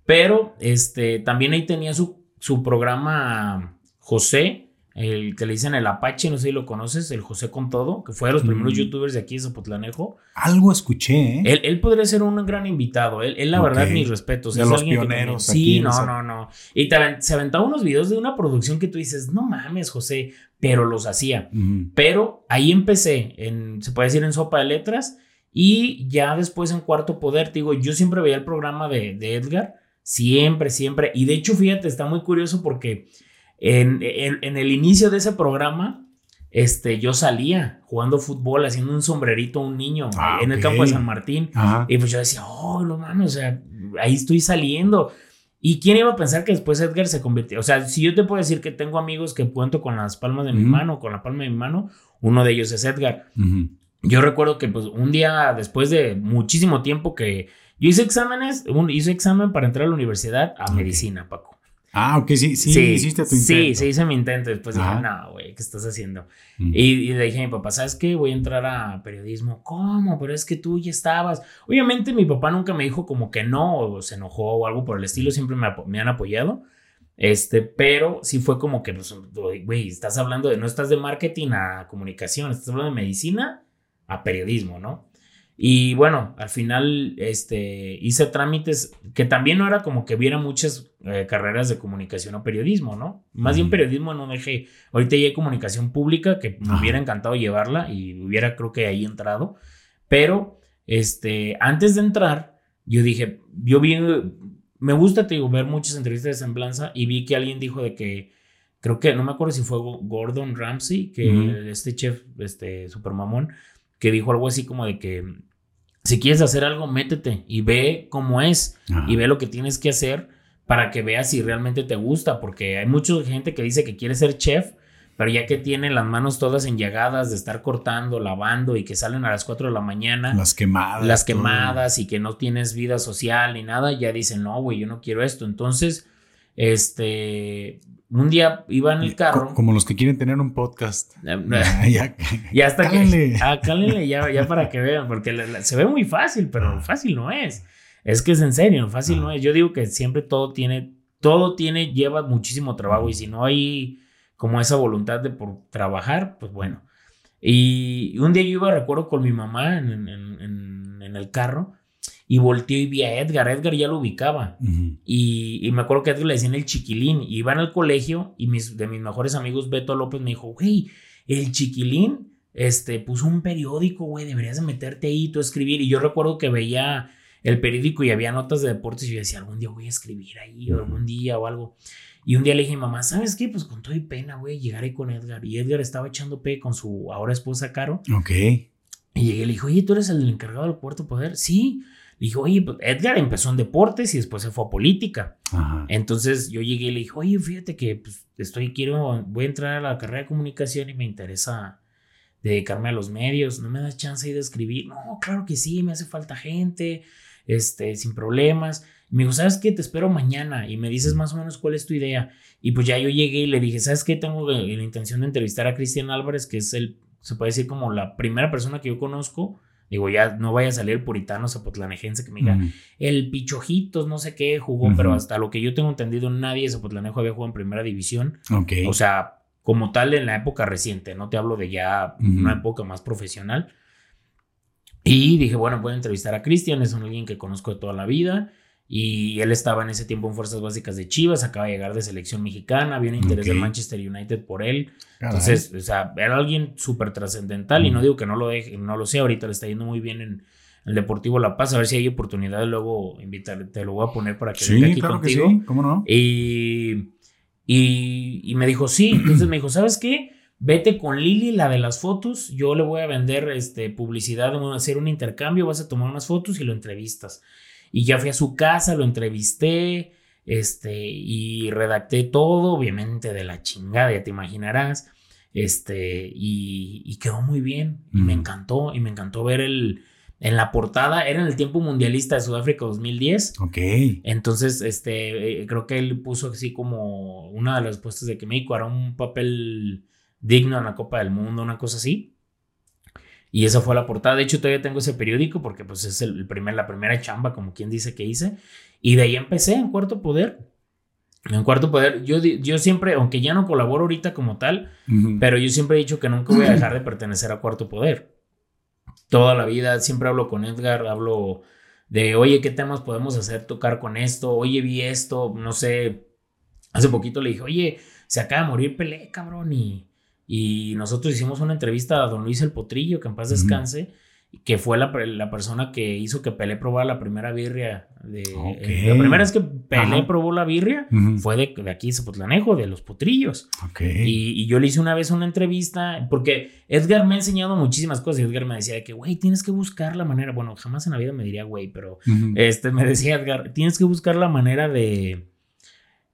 Pero este también ahí tenía su, su programa José el que le dicen el Apache, no sé si lo conoces, el José con todo, que fue de los primeros mm. youtubers de aquí de Zapotlanejo. Algo escuché, ¿eh? Él, podría ser un gran invitado. Él, la verdad, mis respetos. De los pioneros. sí, no, no, no. Y se aventaba unos videos de una producción que tú dices, no mames, José, pero los hacía. Pero ahí empecé, en, se puede decir en sopa de letras, y ya después en Cuarto Poder, te digo, yo siempre veía el programa de, de Edgar, siempre, siempre. Y de hecho, fíjate, está muy curioso porque en, el inicio de ese programa, este, yo salía jugando fútbol, haciendo un sombrerito a un niño ah, en el campo de San Martín. Y pues yo decía, oh, no mames, o sea, ahí estoy saliendo. ¿Y quién iba a pensar que después Edgar se convirtió? O sea, si yo te puedo decir que tengo amigos que cuento con las palmas de mi mano, con la palma de mi mano, uno de ellos es Edgar. Yo recuerdo que pues un día después de muchísimo tiempo que yo hice exámenes, hice examen para entrar a la universidad a medicina, Paco. Ah, ok, sí, sí, hiciste tu intento. Sí, sí hice mi intento. Después dije, no, güey, ¿qué estás haciendo? Mm. Y, le dije a mi papá, ¿sabes qué? Voy a entrar a periodismo. ¿Cómo? Pero es que tú ya estabas. Obviamente mi papá nunca me dijo como que no, o se enojó o algo por el estilo. Siempre me, me han apoyado. Este, pero sí fue como que, pues, güey, estás hablando de, no estás de marketing a comunicación, estás hablando de medicina a periodismo, ¿no? Y bueno, al final este, hice trámites que también no era como que viera muchas eh, carreras de comunicación o periodismo, ¿no? Más bien periodismo no dejé. Ahorita ya hay comunicación pública que me hubiera encantado llevarla y hubiera creo que ahí entrado. Pero este, antes de entrar, yo dije, yo vi, me gusta, te digo, ver muchas entrevistas de semblanza y vi que alguien dijo de que, creo que, no me acuerdo si fue Gordon Ramsay, que este chef, este super mamón, que dijo algo así como de que si quieres hacer algo, métete y ve cómo es y ve lo que tienes que hacer para que veas si realmente te gusta, porque hay mucha gente que dice que quiere ser chef, pero ya que tiene las manos todas enllagadas de estar cortando, lavando y que salen a las 4 de la mañana. Las quemadas. Las quemadas y que no tienes vida social ni nada, ya dicen, no, güey, yo no quiero esto. Entonces, este, un día iba en el carro. Como los que quieren tener un podcast. ya, ya, hasta que. Ah, ya, ya para que vean, porque se ve muy fácil, pero ah. fácil no es. Es que es en serio, fácil no ah. es. Yo digo que siempre todo tiene, todo tiene, lleva muchísimo trabajo y si no hay como esa voluntad de por trabajar, pues bueno. Y un día yo iba, recuerdo, con mi mamá en, en, en el carro y volteó y vi a Edgar. Edgar ya lo ubicaba. y, me acuerdo que Edgar le decían el chiquilín. Y iban al colegio y mis, de mis mejores amigos, Beto López, me dijo, güey, el chiquilín este, puso un periódico, güey, deberías de meterte ahí, tú escribir. Y yo recuerdo que veía el periódico y había notas de deportes y yo decía, algún día voy a escribir ahí, o algún día o algo. Y un día le dije, mamá, ¿sabes qué? Pues con todo y pena, güey, llegaré con Edgar. Y Edgar estaba echando pe con su ahora esposa Caro. Ok. Y llegué y le dije, oye, ¿tú eres el encargado del Puerto Poder? Sí. Dije, oye, pues Edgar empezó en deportes y después se fue a política. Entonces yo llegué y le dije, oye, fíjate que pues, estoy, quiero, voy a entrar a la carrera de comunicación y me interesa dedicarme a los medios. ¿No me das chance de escribir? No, claro que sí, me hace falta gente, este, sin problemas. Y me dijo, ¿sabes qué? Te espero mañana y me dices más o menos cuál es tu idea. Y pues ya yo llegué y le dije, ¿sabes qué? Tengo la intención de entrevistar a Cristian Álvarez, que es el, se puede decir como la primera persona que yo conozco Digo, ya no vaya a salir el puritano zapotlanejense que me diga, el Pichojitos, no sé qué, jugó, pero hasta lo que yo tengo entendido, nadie zapotlanejo había jugado en primera división. O sea, como tal en la época reciente, no te hablo de ya una época más profesional. Y dije, bueno, voy a entrevistar a Cristian, es un alguien que conozco de toda la vida. Y él estaba en ese tiempo en Fuerzas Básicas de Chivas, acaba de llegar de selección mexicana, había un interés de Manchester United por él. Entonces, o sea, era alguien súper trascendental y no digo que no lo deje, no lo sé, ahorita le está yendo muy bien en el Deportivo La Paz, a ver si hay oportunidad de luego invitar, te lo voy a poner para que venga aquí contigo. sí, ¿cómo no? Y, y, y me dijo, sí, entonces me dijo, ¿sabes qué? Vete con Lili, la de las fotos, yo le voy a vender este, publicidad, vamos a hacer un intercambio, vas a tomar unas fotos y lo entrevistas. Y ya fui a su casa, lo entrevisté, este, y redacté todo, obviamente de la chingada, ya te imaginarás. Este, y, quedó muy bien, y me encantó, y me encantó ver el, en la portada, era en el tiempo mundialista de Sudáfrica 2010. Ok. Entonces, este, eh, creo que él puso así como una de las respuestas de que México hará un papel digno en la Copa del Mundo, una cosa así. Y esa fue la portada. De hecho, todavía tengo ese periódico porque pues es el primer, la primera chamba, como quien dice que hice. Y de ahí empecé en Cuarto Poder. En Cuarto Poder, yo, yo siempre, aunque ya no colaboro ahorita como tal, pero yo siempre he dicho que nunca voy a dejar de pertenecer a Cuarto Poder. Toda la vida siempre hablo con Edgar, hablo de, oye, ¿qué temas podemos hacer tocar con esto? Oye, vi esto, no sé. Hace poquito le dije, oye, se acaba de morir Pelé, cabrón, y y nosotros hicimos una entrevista a don Luis el Potrillo, que en paz descanse, que fue la, la, persona que hizo que Pelé probara la primera birria. De, eh, la primera vez que Pelé probó la birria fue de, de aquí, Zapotlanejo, de los Potrillos. Y, y, yo le hice una vez una entrevista, porque Edgar me ha enseñado muchísimas cosas. Y Edgar me decía que, güey, tienes que buscar la manera. Bueno, jamás en la vida me diría, güey, pero este, me decía Edgar, tienes que buscar la manera de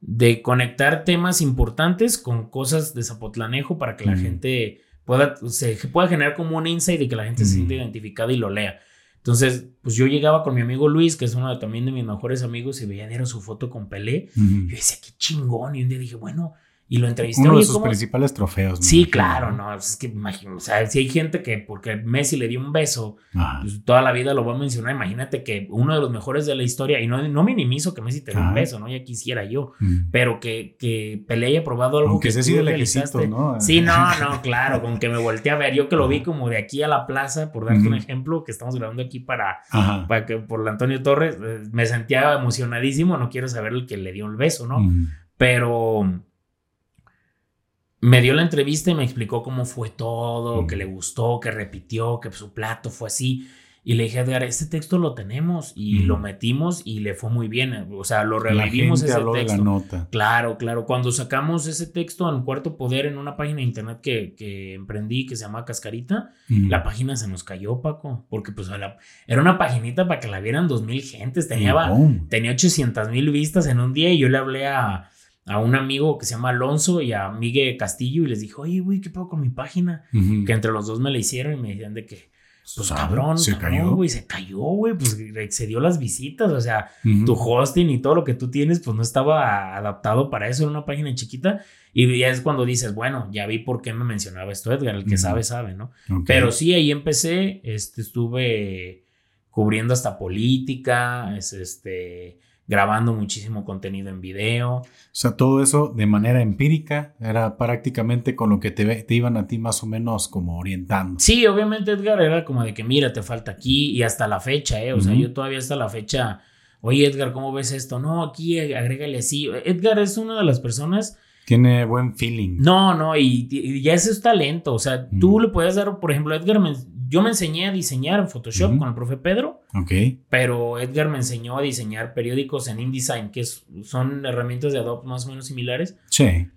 de conectar temas importantes con cosas de Zapotlanejo para que la gente pueda, se pueda generar como un insight y que la gente se sienta identificada y lo lea. Entonces, pues yo llegaba con mi amigo Luis, que es uno también de mis mejores amigos, y veía diario su foto con Pelé. Yo decía, qué chingón. Y un día dije, bueno, y lo entrevisté. Uno de sus principales trofeos. Sí, claro, no, es que imagino, o sea, si hay gente que porque Messi le dio un beso, pues, toda la vida lo va a mencionar, imagínate que uno de los mejores de la historia, y no, no minimizo que Messi te dio un beso, ¿no? Ya quisiera yo, mm. pero que, que Pelé haya probado algo que se sigue realizaste. ¿no? Sí, no, no, claro, con que me volteé a ver, yo que lo vi como de aquí a la plaza, por darte un ejemplo, que estamos grabando aquí para, para que por la Antonio Torres, eh, me sentía emocionadísimo, no quiero saber el que le dio el beso, ¿no? Pero me dio la entrevista y me explicó cómo fue todo, que le gustó, que repitió, que su plato fue así. Y le dije, Edgar, este texto lo tenemos y lo metimos y le fue muy bien. O sea, lo revivimos ese texto. nota. Claro, claro. Cuando sacamos ese texto en Cuarto Poder en una página de internet que, que emprendí que se llama Cascarita, la página se nos cayó, Paco. Porque pues era una paginita para que la vieran dos mil gentes. Tenía, tenía 800 mil vistas en un día y yo le hablé a a un amigo que se llama Alonso y a Miguel Castillo y les dijo, oye, güey, ¿qué puedo con mi página? Que entre los dos me la hicieron y me decían de que, pues cabrón, se cayó, güey, se cayó, güey, pues excedió las visitas, o sea, tu hosting y todo lo que tú tienes, pues no estaba adaptado para eso, era una página chiquita. Y ya es cuando dices, bueno, ya vi por qué me mencionaba esto Edgar, el que sabe, sabe, ¿no? Pero sí, ahí empecé, este, estuve cubriendo hasta política, es, este, grabando muchísimo contenido en video. O sea, todo eso de manera empírica era prácticamente con lo que te, te, iban a ti más o menos como orientando. Sí, obviamente Edgar era como de que mira, te falta aquí y hasta la fecha, ¿eh? O sea, yo todavía hasta la fecha, oye Edgar, ¿cómo ves esto? No, aquí agrégale así. Edgar es una de las personas... Tiene buen feeling. No, no, y, ya ese es talento. O sea, tú le puedes dar, por ejemplo, Edgar me, yo me enseñé a diseñar en Photoshop con el profe Pedro. Ok. Pero Edgar me enseñó a diseñar periódicos en InDesign, que son herramientas de Adobe más o menos similares. Sí.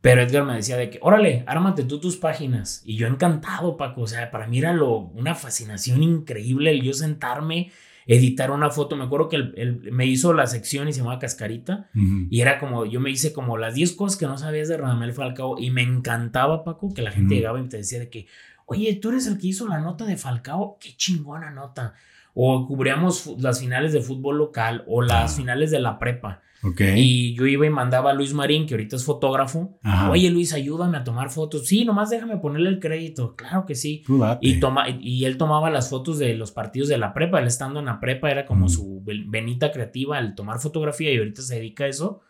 Pero Edgar me decía de que, órale, ármate tú tus páginas. Y yo encantado, Paco. O sea, para mí era lo, una fascinación increíble el yo sentarme, editar una foto. Me acuerdo que él, me hizo la sección y se llamaba Cascarita. Y era como, yo me hice como las 10 cosas que no sabías de Radamel Falcao. Y me encantaba, Paco, que la gente llegaba y te decía de que, Oye, tú eres el que hizo la nota de Falcao, qué chingona nota. O cubríamos las finales de fútbol local o las finales de la prepa. Okay. Y yo iba y mandaba a Luis Marín, que ahorita es fotógrafo. Oye, Luis, ayúdame a tomar fotos. Sí, nomás déjame ponerle el crédito. Claro que sí. Y, toma, y él tomaba las fotos de los partidos de la prepa. Él estando en la prepa era como su venita creativa al tomar fotografía y ahorita se dedica a eso.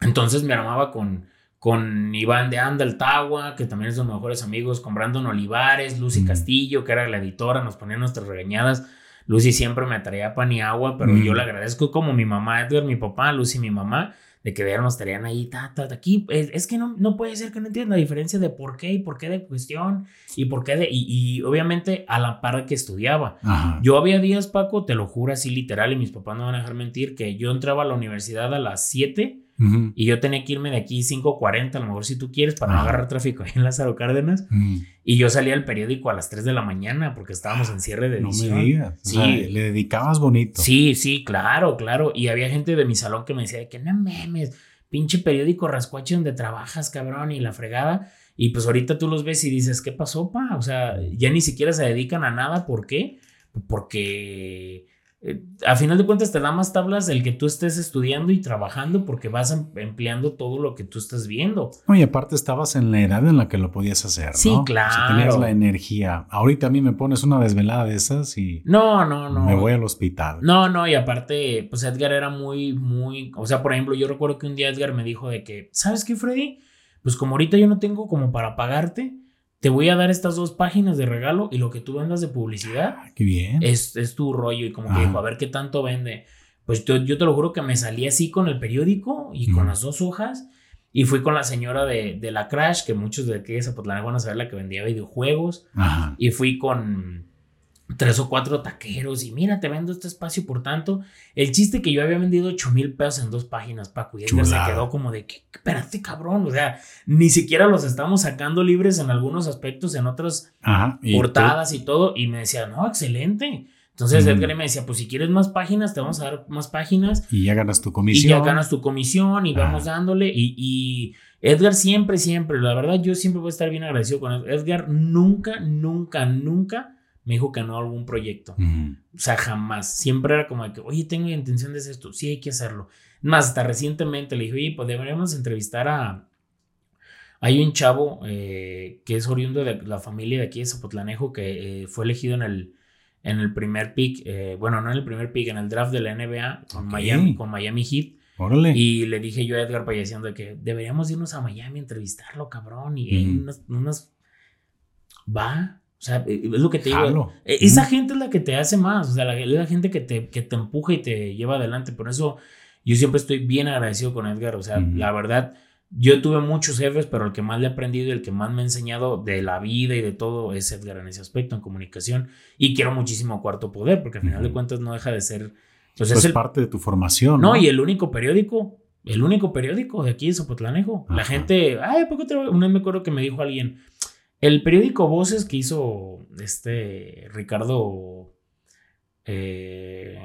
Entonces me armaba con con Iván de Andaltagua, que también es de los mejores amigos, con Brandon Olivares, Lucy Castillo, que era la editora, nos ponía nuestras regañadas. Lucy siempre me traía pan y agua, pero yo le agradezco como mi mamá, Edgar, mi papá, Lucy, mi mamá, de que nos estarían ahí, ta, ta, aquí. Es, que no, no puede ser que no entienda la diferencia de por qué y por qué de cuestión y por qué de. Y, obviamente a la par que estudiaba. Yo había días, Paco, te lo juro así literal, y mis papás no van a dejar mentir, que yo entraba a la universidad a las 7 y yo tenía que irme de aquí 5.40, a lo mejor si tú quieres, para no agarrar tráfico ahí en Lázaro Cárdenas. Y yo salía al periódico a las 3 de la mañana porque estábamos en cierre de edición. No me digas. Sí. le dedicabas bonito. Sí, sí, claro, claro. Y había gente de mi salón que me decía que no memes, pinche periódico rascuache donde trabajas, cabrón, y la fregada. Y pues ahorita tú los ves y dices, ¿qué pasó, pa? O sea, ya ni siquiera se dedican a nada. ¿Por qué? Porque eh, a final de cuentas te da más tablas el que tú estés estudiando y trabajando porque vas em, empleando todo lo que tú estás viendo. y aparte estabas en la edad en la que lo podías hacer. Sí, claro. tenías la energía. Ahorita a mí me pones una desvelada de esas y... No, no, no. Me voy al hospital. No, no, y aparte, pues Edgar era muy, muy... O sea, por ejemplo, yo recuerdo que un día Edgar me dijo de que, ¿sabes qué, Freddy? Pues como ahorita yo no tengo como para pagarte, te voy a dar estas dos páginas de regalo y lo que tú vendas de publicidad. Ah, qué bien. Es, es, tu rollo y como que dijo, a ver qué tanto vende. Pues yo, yo, te lo juro que me salí así con el periódico y con las dos hojas. Y fui con la señora de, de la Crash, que muchos de aquí de Zapotlán van a saber la que vendía videojuegos. Ajá. Y fui con, tres o cuatro taqueros y mira, te vendo este espacio por tanto. El chiste que yo había vendido ocho mil pesos en dos páginas, Paco, y Edgar se quedó como de que, espérate, cabrón, o sea, ni siquiera los estamos sacando libres en algunos aspectos, en otras portadas y todo, y me decía, no, excelente. Entonces Edgar me decía, pues si quieres más páginas, te vamos a dar más páginas. Y ya ganas tu comisión. Y ya ganas tu comisión y vamos dándole. Y, y, Edgar siempre, siempre, la verdad, yo siempre voy a estar bien agradecido con Edgar. Edgar nunca, nunca, nunca me dijo que no a algún proyecto. O sea, jamás. Siempre era como que, oye, tengo intención de hacer esto. Sí, hay que hacerlo. Más, hasta recientemente le dije, oye, pues deberíamos entrevistar a. Hay un chavo eh, que es oriundo de la familia de aquí de Zapotlanejo que eh, fue elegido en el, en el primer pick, eh, bueno, no en el primer pick, en el draft de la NBA con, Miami, con Miami Heat. Y le dije yo a Edgar Payasiando que deberíamos irnos a Miami a entrevistarlo, cabrón. Y unas, Va. O sea, es lo que te digo. E, esa gente es la que te hace más. O sea, la, la gente que te, que te empuja y te lleva adelante. Por eso yo siempre estoy bien agradecido con Edgar. O sea, la verdad, yo tuve muchos jefes, pero el que más le he aprendido y el que más me ha enseñado de la vida y de todo es Edgar en ese aspecto, en comunicación. Y quiero muchísimo Cuarto Poder, porque al final de cuentas no deja de ser. Pues, es parte de tu formación. No, y el único periódico, el único periódico de aquí de Zapotlanejo. La gente, ay, ¿por qué Una vez me acuerdo que me dijo alguien, el periódico Voces que hizo este Ricardo. Eh,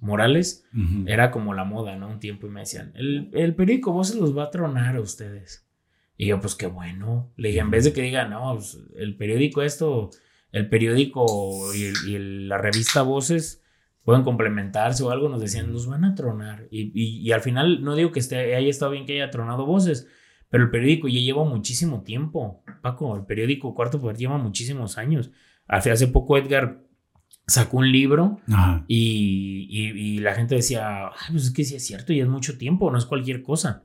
Morales, era como la moda, ¿no? Un tiempo y me decían, el, el periódico Voces los va a tronar a ustedes. Y yo, pues qué bueno. Le dije, en vez de que digan, no, pues, el periódico esto, el periódico y, la revista Voces pueden complementarse o algo, nos decían, los van a tronar. Y, y, al final, no digo que esté, haya estado bien que haya tronado Voces, pero el periódico ya lleva muchísimo tiempo. Paco, el periódico Cuarto Poder lleva muchísimos años. Hace, hace poco Edgar sacó un libro y, la gente decía, pues es que sí es cierto y es mucho tiempo, no es cualquier cosa.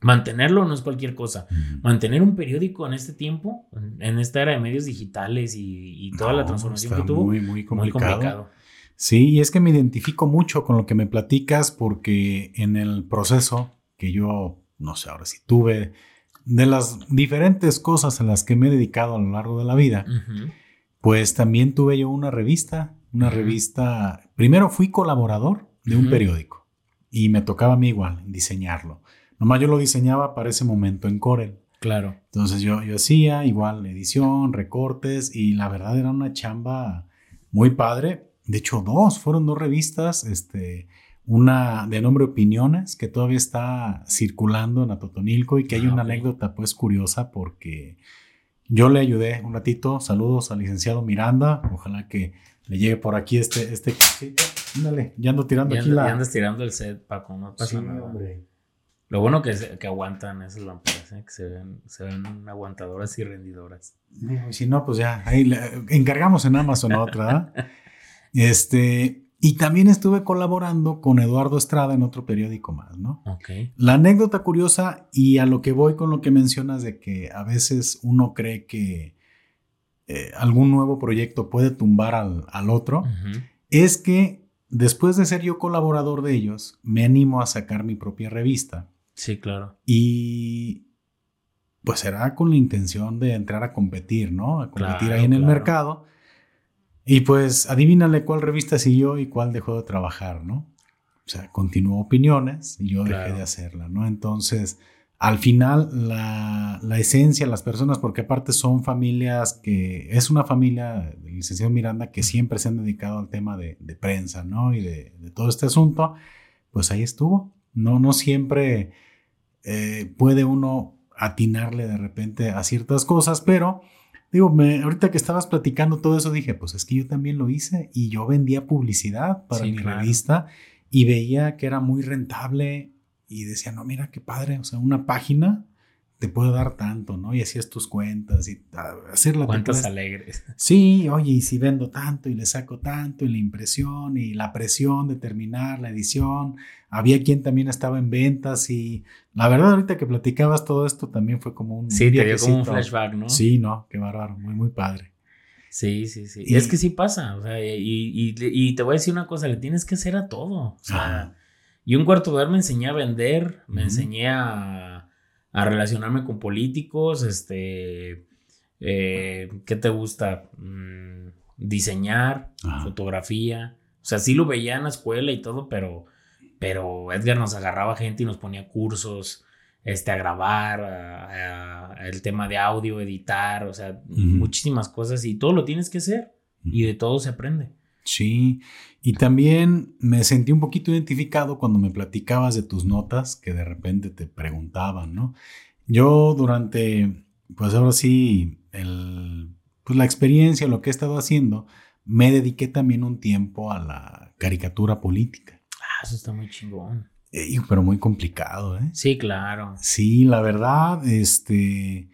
Mantenerlo no es cualquier cosa. Mantener un periódico en este tiempo, en esta era de medios digitales y, toda la transformación que tuvo, muy, muy complicado. Sí, y es que me identifico mucho con lo que me platicas porque en el proceso que yo, no sé ahora si tuve, de las diferentes cosas a las que me he dedicado a lo largo de la vida, pues también tuve yo una revista, una revista, primero fui colaborador de un periódico y me tocaba a mí igual diseñarlo. Nomás yo lo diseñaba para ese momento en Corel. Claro. Entonces yo, yo hacía igual edición, recortes y la verdad era una chamba muy padre. De hecho, dos, fueron dos revistas, este, una de nombre Opiniones, que todavía está circulando en Atotonilco y que hay ah, una anécdota pues curiosa porque yo le ayudé un ratito. Saludos al licenciado Miranda. Ojalá que le llegue por aquí este, este Ándale, ya ando tirando aquí la. Ya andas tirando el set, Paco, no pasa nada. Hombre. Lo bueno que, que aguantan esas lámparas, ¿eh? que se ven, se ven aguantadoras y rendidoras. Si no, pues ya, ahí le, encargamos en Amazon otra. este, y también estuve colaborando con Eduardo Estrada en otro periódico más, ¿no? Ok. La anécdota curiosa y a lo que voy con lo que mencionas de que a veces uno cree que eh, algún nuevo proyecto puede tumbar al, otro, es que después de ser yo colaborador de ellos, me animo a sacar mi propia revista. Sí, claro. Y pues será con la intención de entrar a competir, ¿no? A competir ahí en el mercado. Y pues adivínale cuál revista siguió y cuál dejó de trabajar, ¿no? O sea, continuó opiniones y yo dejé de hacerla, ¿no? Entonces, al final, la, la, esencia, las personas, porque aparte son familias que, es una familia del licenciado Miranda que siempre se han dedicado al tema de, de prensa, ¿no? Y de, de, todo este asunto, pues ahí estuvo. No, no siempre eh, puede uno atinarle de repente a ciertas cosas, pero Digo, me, ahorita que estabas platicando todo eso, dije, pues es que yo también lo hice y yo vendía publicidad para mi revista y veía que era muy rentable y decía, no, mira qué padre, o sea, una página te puede dar tanto, ¿no? Y hacías tus cuentas y hacer la Cuentas alegres. Sí, oye, y si vendo tanto y le saco tanto y la impresión y la presión de terminar la edición. Había quien también estaba en ventas y la verdad ahorita que platicabas todo esto también fue como un... Sí, te dio como un flashback, ¿no? Sí, no, qué bárbaro, muy, muy padre. Sí, sí, sí. Y, es que sí pasa, o sea, y, y, te voy a decir una cosa, le tienes que hacer a todo. O sea, y un cuarto de me enseñé a vender, me enseñé a a relacionarme con políticos, este, eh, ¿qué te gusta? Mm, diseñar, fotografía. O sea, sí lo veía en la escuela y todo, pero, pero Edgar nos agarraba gente y nos ponía cursos, este, a grabar, el tema de audio, editar, o sea, muchísimas cosas y todo lo tienes que hacer y de todo se aprende. Sí, y también me sentí un poquito identificado cuando me platicabas de tus notas que de repente te preguntaban, ¿no? Yo durante, pues ahora sí, el pues, la experiencia, lo que he estado haciendo, me dediqué también un tiempo a la caricatura política. Ah, eso está muy chingón. Eh, pero muy complicado, ¿eh? Sí, claro. Sí, la verdad, este,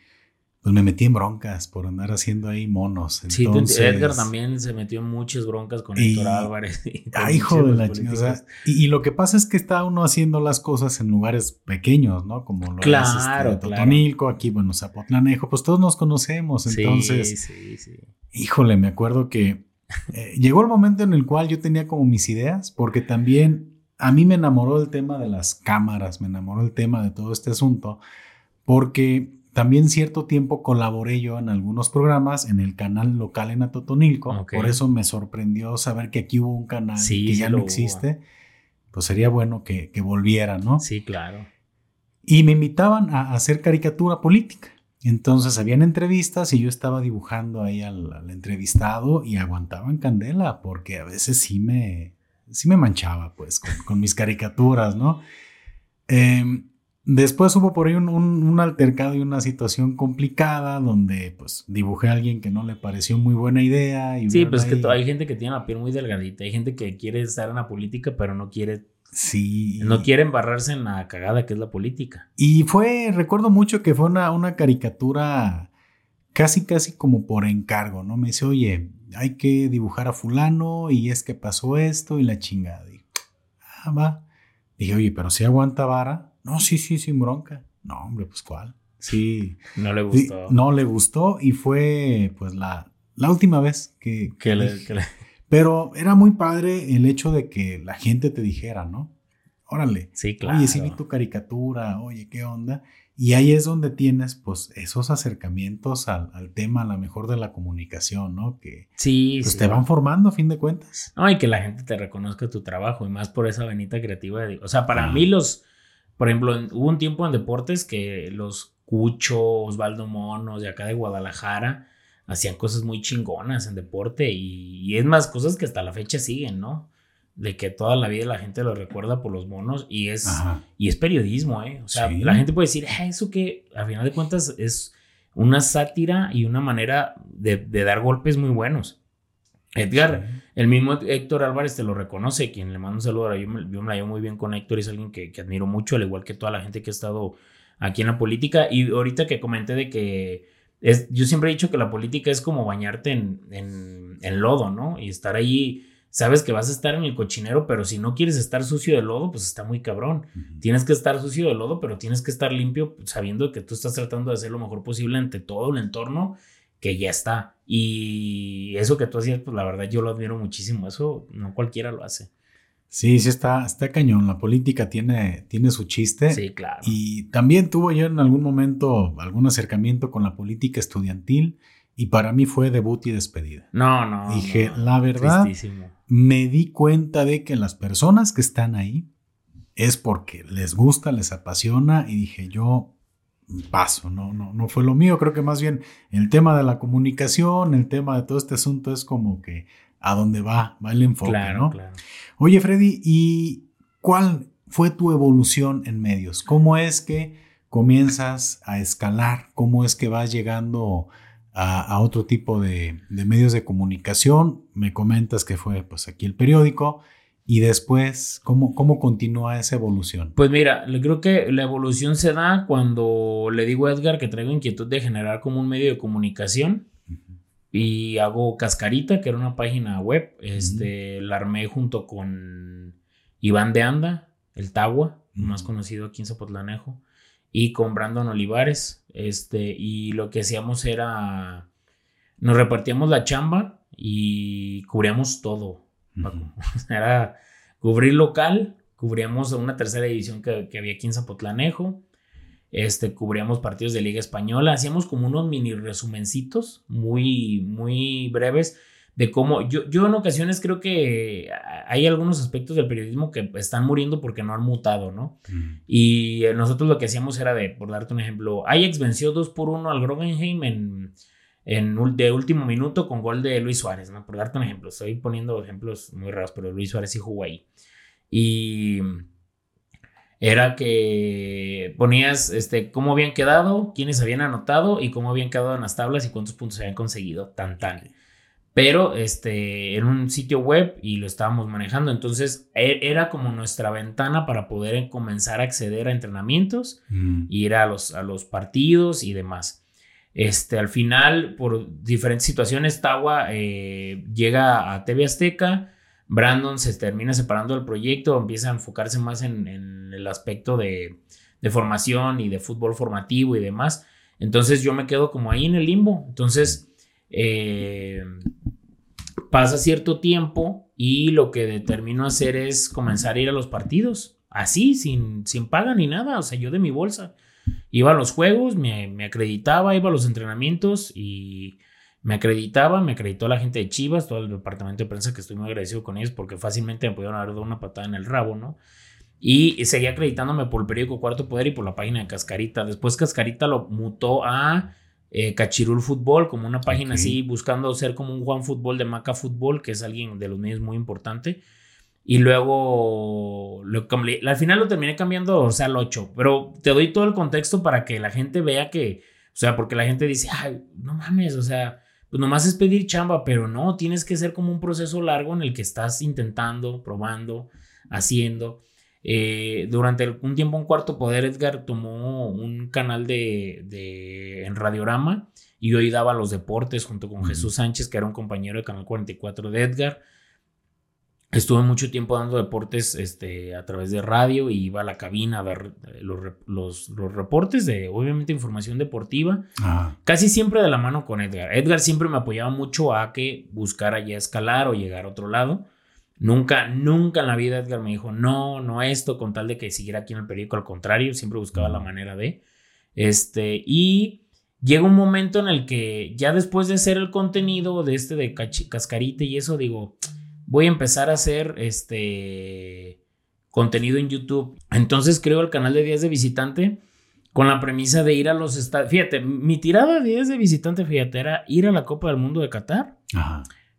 pues me metí en broncas por andar haciendo ahí monos. Entonces, sí, Edgar también se metió en muchas broncas con Héctor Álvarez. Ay, hijo de la chingada. y, lo que pasa es que está uno haciendo las cosas en lugares pequeños, ¿no? Como lo claro, es este, Totonilco, aquí, bueno, Zapotlanejo, pues todos nos conocemos. Entonces, sí, sí, sí. híjole, me acuerdo que eh, llegó el momento en el cual yo tenía como mis ideas, porque también a mí me enamoró el tema de las cámaras, me enamoró el tema de todo este asunto, porque también cierto tiempo colaboré yo en algunos programas en el canal local en Atotonilco. Por eso me sorprendió saber que aquí hubo un canal que ya no existe. Pues sería bueno que, que volviera, ¿no? Sí, claro. Y me invitaban a hacer caricatura política. Entonces habían entrevistas y yo estaba dibujando ahí al, entrevistado y aguantaban candela porque a veces sí me, sí me manchaba pues con, mis caricaturas, ¿no? Eh, Después hubo por ahí un, altercado y una situación complicada donde pues dibujé a alguien que no le pareció muy buena idea. Y sí, pues que hay gente que tiene la piel muy delgadita, hay gente que quiere estar en la política pero no quiere... Sí. No quiere embarrarse en la cagada que es la política. Y fue, recuerdo mucho que fue una, una caricatura casi, casi como por encargo, ¿no? Me dice, oye, hay que dibujar a fulano y es que pasó esto y la chingada. Y, ah, va. Dije, oye, pero si aguanta vara no, sí, sí, sin bronca. No, hombre, pues cuál. Sí. No le gustó. no le gustó y fue pues la, la última vez que... Que le, Pero era muy padre el hecho de que la gente te dijera, ¿no? Órale. Sí, claro. Oye, sí vi tu caricatura, oye, ¿qué onda? Y ahí es donde tienes, pues, esos acercamientos al, al tema, a lo mejor de la comunicación, ¿no? Que sí, pues, te van formando a fin de cuentas. No, y que la gente te reconozca tu trabajo, y más por esa venita creativa. o sea, para mí los, por ejemplo, hubo un tiempo en deportes que los Cucho, Osvaldo Monos de acá de Guadalajara hacían cosas muy chingonas en deporte y, es más cosas que hasta la fecha siguen, ¿no? De que toda la vida la gente lo recuerda por los monos y es, y es periodismo, ¿eh? O sea, la gente puede decir, ah, eso que a final de cuentas es una sátira y una manera de, de dar golpes muy buenos. Edgar, el mismo Héctor Álvarez te lo reconoce, quien le mando un saludo. Yo me, yo me la llevo muy bien con Héctor, es alguien que, admiro mucho, al igual que toda la gente que ha estado aquí en la política. Y ahorita que comenté de que es, yo siempre he dicho que la política es como bañarte en, en, lodo, ¿no? Y estar ahí, sabes que vas a estar en el cochinero, pero si no quieres estar sucio de lodo, pues está muy cabrón. Tienes que estar sucio de lodo, pero tienes que estar limpio sabiendo que tú estás tratando de hacer lo mejor posible ante todo el entorno que ya está. Y eso que tú hacías, pues la verdad yo lo admiro muchísimo. Eso no cualquiera lo hace. Sí, sí está, está cañón. La política tiene, tiene su chiste. Sí, claro. Y también tuvo yo en algún momento algún acercamiento con la política estudiantil y para mí fue debut y despedida. No, no. Dije, la verdad, me di cuenta de que las personas que están ahí es porque les gusta, les apasiona y dije, yo paso, no, no, no fue lo mío, creo que más bien el tema de la comunicación, el tema de todo este asunto es como que a dónde va, va el enfoque, ¿no? Oye, Freddy, ¿y cuál fue tu evolución en medios? ¿Cómo es que comienzas a escalar? ¿Cómo es que vas llegando a, otro tipo de, de, medios de comunicación? Me comentas que fue pues aquí el periódico. Y después, ¿cómo, ¿cómo continúa esa evolución? Pues mira, creo que la evolución se da cuando le digo a Edgar que traigo inquietud de generar como un medio de comunicación y hago Cascarita, que era una página web, este, la armé junto con Iván de Anda, el Tagua, más conocido aquí en Zapotlanejo, y con Brandon Olivares, este, y lo que hacíamos era, nos repartíamos la chamba y cubríamos todo, Era cubrir local, cubríamos una tercera edición que, había aquí en Zapotlanejo, este, cubríamos partidos de Liga Española, hacíamos como unos mini resumencitos muy, muy breves de cómo yo, yo en ocasiones creo que hay algunos aspectos del periodismo que están muriendo porque no han mutado, ¿no? Y nosotros lo que hacíamos era de, por darte un ejemplo, Ajax venció 2 por 1 al Grogenheim en en, de último minuto con gol de Luis Suárez, ¿no? Por darte un ejemplo, estoy poniendo ejemplos muy raros, pero Luis Suárez sí jugó ahí. Y era que ponías este, cómo habían quedado, quiénes habían anotado y cómo habían quedado en las tablas y cuántos puntos habían conseguido, tan tan. Pero este, en un sitio web y lo estábamos manejando, entonces e, era como nuestra ventana para poder comenzar a acceder a entrenamientos, mm. ir a los, a los partidos y demás. Este, al final, por diferentes situaciones, Tawa eh, llega a TV Azteca, Brandon se termina separando del proyecto, empieza a enfocarse más en, el aspecto de, formación y de fútbol formativo y demás. Entonces yo me quedo como ahí en el limbo. Entonces eh, pasa cierto tiempo y lo que determino hacer es comenzar a ir a los partidos, así, sin, sin paga ni nada, o sea, yo de mi bolsa. Iba a los juegos, me, me acreditaba, iba a los entrenamientos y me acreditaba, me acreditó la gente de Chivas, todo el departamento de prensa que estoy muy agradecido con ellos porque fácilmente me pudieron haber dado una patada en el rabo, ¿no? Y seguía acreditándome por el periódico Cuarto Poder y por la página de Cascarita. Después Cascarita lo mutó a eh, Cachirul Fútbol, como una página así, buscando ser como un Juan Fútbol de Maca Fútbol, que es alguien de los medios muy importante. Y luego, lo, al final lo terminé cambiando, o sea, al 8. Pero te doy todo el contexto para que la gente vea que, o sea, porque la gente dice, ay, no mames, o sea, pues nomás es pedir chamba, pero no, tienes que ser como un proceso largo en el que estás intentando, probando, haciendo. Eh, durante un tiempo, un cuarto poder, Edgar tomó un canal de, en Radiorama y hoy daba los deportes junto con Jesús Sánchez, que era un compañero de Canal 44 de Edgar. Estuve mucho tiempo dando deportes este, a través de radio y iba a la cabina a ver eh, los, reportes de, obviamente, información deportiva. Casi siempre de la mano con Edgar. Edgar siempre me apoyaba mucho a que buscara ya escalar o llegar a otro lado. Nunca, nunca en la vida Edgar me dijo, no, no esto, con tal de que siguiera aquí en el periódico. Al contrario, siempre buscaba la manera de. Este, y llega un momento en el que ya después de hacer el contenido de este de cascarita y eso, digo voy a empezar a hacer este contenido en YouTube. Entonces creo el canal de Días de Visitante con la premisa de ir a los estadios. Fíjate, mi tirada de Días de Visitante, fíjate, era ir a la Copa del Mundo de Qatar.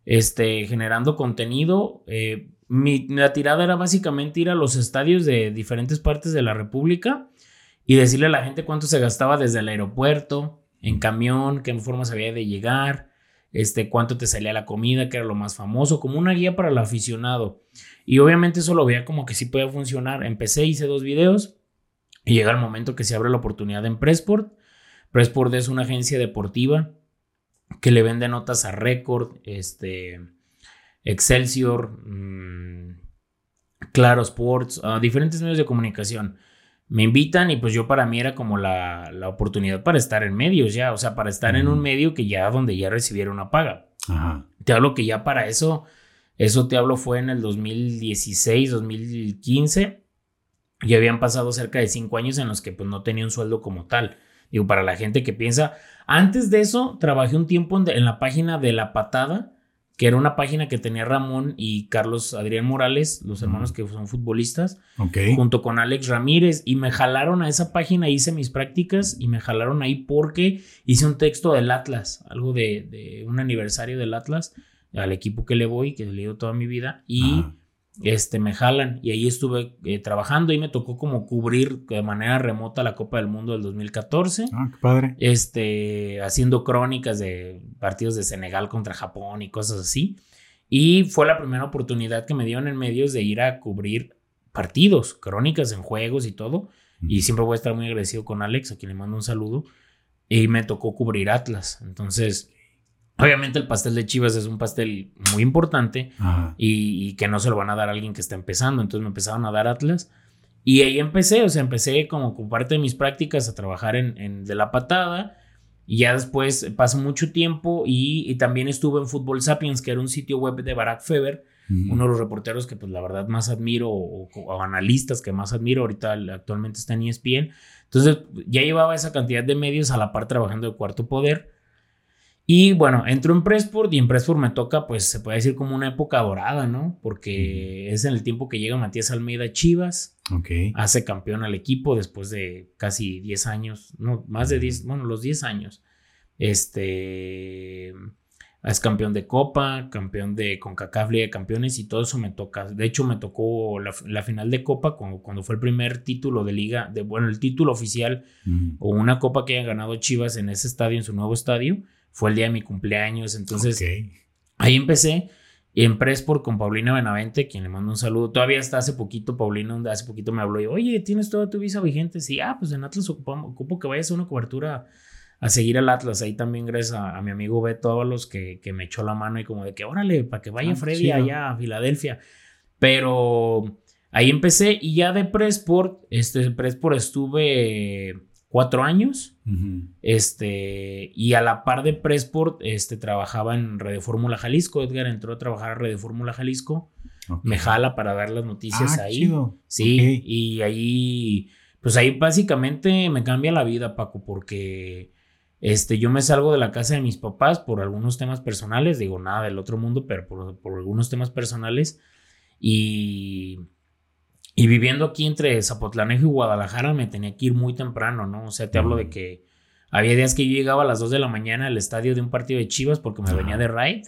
Este, generando contenido. Eh, mi, la tirada era básicamente ir a los estadios de diferentes partes de la República y decirle a la gente cuánto se gastaba desde el aeropuerto, en camión, qué formas había de llegar, este, cuánto te salía la comida, que era lo más famoso, como una guía para el aficionado. Y obviamente eso lo veía como que sí podía funcionar. Empecé, hice dos videos y llega el momento que se abre la oportunidad en Pressport. Pressport es una agencia deportiva que le vende notas a Record, este, Excelsior, mm, Claro Sports, a diferentes medios de comunicación me invitan y pues yo para mí era como la, oportunidad para estar en medios ya, o sea, para estar en un medio que ya donde ya recibiera una paga. Te hablo que ya para eso, eso te hablo fue en el 2016, 2015, y habían pasado cerca de cinco años en los que pues no tenía un sueldo como tal. Digo, para la gente que piensa, antes de eso trabajé un tiempo en la página de La Patada, que era una página que tenía Ramón y Carlos Adrián Morales, los hermanos que son futbolistas, junto con Alex Ramírez, y me jalaron a esa página, hice mis prácticas y me jalaron ahí porque hice un texto del Atlas, algo de, un aniversario del Atlas, al equipo que le voy, que le he toda mi vida, y este, me jalan y ahí estuve eh, trabajando y me tocó como cubrir de manera remota la Copa del Mundo del 2014. Ah, qué padre. Este, haciendo crónicas de partidos de Senegal contra Japón y cosas así. Y fue la primera oportunidad que me dieron en medios de ir a cubrir partidos, crónicas en juegos y todo. Y siempre voy a estar muy agradecido con Alex, a quien le mando un saludo. Y me tocó cubrir Atlas. Entonces, Obviamente el pastel de Chivas es un pastel muy importante y, que no se lo van a dar a alguien que está empezando. Entonces me empezaron a dar Atlas y ahí empecé, o sea, empecé como con parte de mis prácticas a trabajar en, de la patada y ya después pasó mucho tiempo y, también estuve en Fútbol Sapiens, que era un sitio web de Barack Feber, uno de los reporteros que pues la verdad más admiro o, o, analistas que más admiro, ahorita actualmente está en ESPN. Entonces ya llevaba esa cantidad de medios a la par trabajando de cuarto poder. Y bueno, entro en Pressport y en Pressport me toca, pues se puede decir como una época dorada, ¿no? Porque es en el tiempo que llega Matías Almeida Chivas. Ok. Hace campeón al equipo después de casi 10 años, no, más de 10, bueno, los 10 años. Este. Es campeón de Copa, campeón de CONCACAF Liga de Campeones y todo eso me toca. De hecho, me tocó la, final de Copa cuando, cuando, fue el primer título de liga, de, bueno, el título oficial o una Copa que haya ganado Chivas en ese estadio, en su nuevo estadio. Fue el día de mi cumpleaños. Entonces, ahí empecé. en Presport con Paulina Benavente, quien le mando un saludo. Todavía está hace poquito, Paulina, hace poquito me habló y, oye, ¿tienes toda tu visa vigente? Sí, ah, pues en Atlas ocupo que vayas a una cobertura a seguir al Atlas. Ahí también gracias a, mi amigo Beto los que, que, me echó la mano y como de que órale, para que vaya ah, Freddy allá a Filadelfia. Pero ahí empecé y ya de Presport, este Presport estuve cuatro años. Este, y a la par de Presport, este, trabajaba en Radio Fórmula Jalisco. Edgar entró a trabajar a Radio Fórmula Jalisco. Me jala para dar las noticias ah, ahí. Sí, y ahí, pues ahí básicamente me cambia la vida, Paco, porque este, yo me salgo de la casa de mis papás por algunos temas personales, digo nada del otro mundo, pero por, algunos temas personales. Y, y, viviendo aquí entre Zapotlanejo y Guadalajara me tenía que ir muy temprano, ¿no? O sea, te hablo de que había días que yo llegaba a las 2 de la mañana al estadio de un partido de Chivas porque me venía de ride.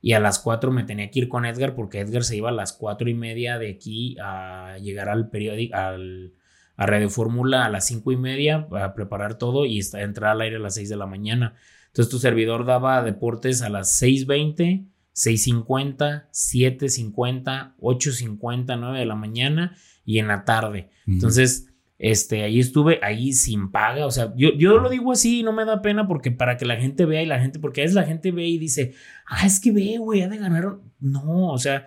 Y a las 4 me tenía que ir con Edgar porque Edgar se iba a las 4 y media de aquí a llegar al periódico, al, a Radio Fórmula a las cinco y media a preparar todo y entrar al aire a las 6 de la mañana. Entonces tu servidor daba deportes a las 6.20, 6.50, 7.50, 8.50, 9 de la mañana y en la tarde. Entonces, este, ahí estuve, ahí sin paga. O sea, yo, yo lo digo así y no me da pena porque para que la gente vea y la gente, porque a veces la gente ve y dice, ah, es que ve, güey, ha de ganar. No, o sea,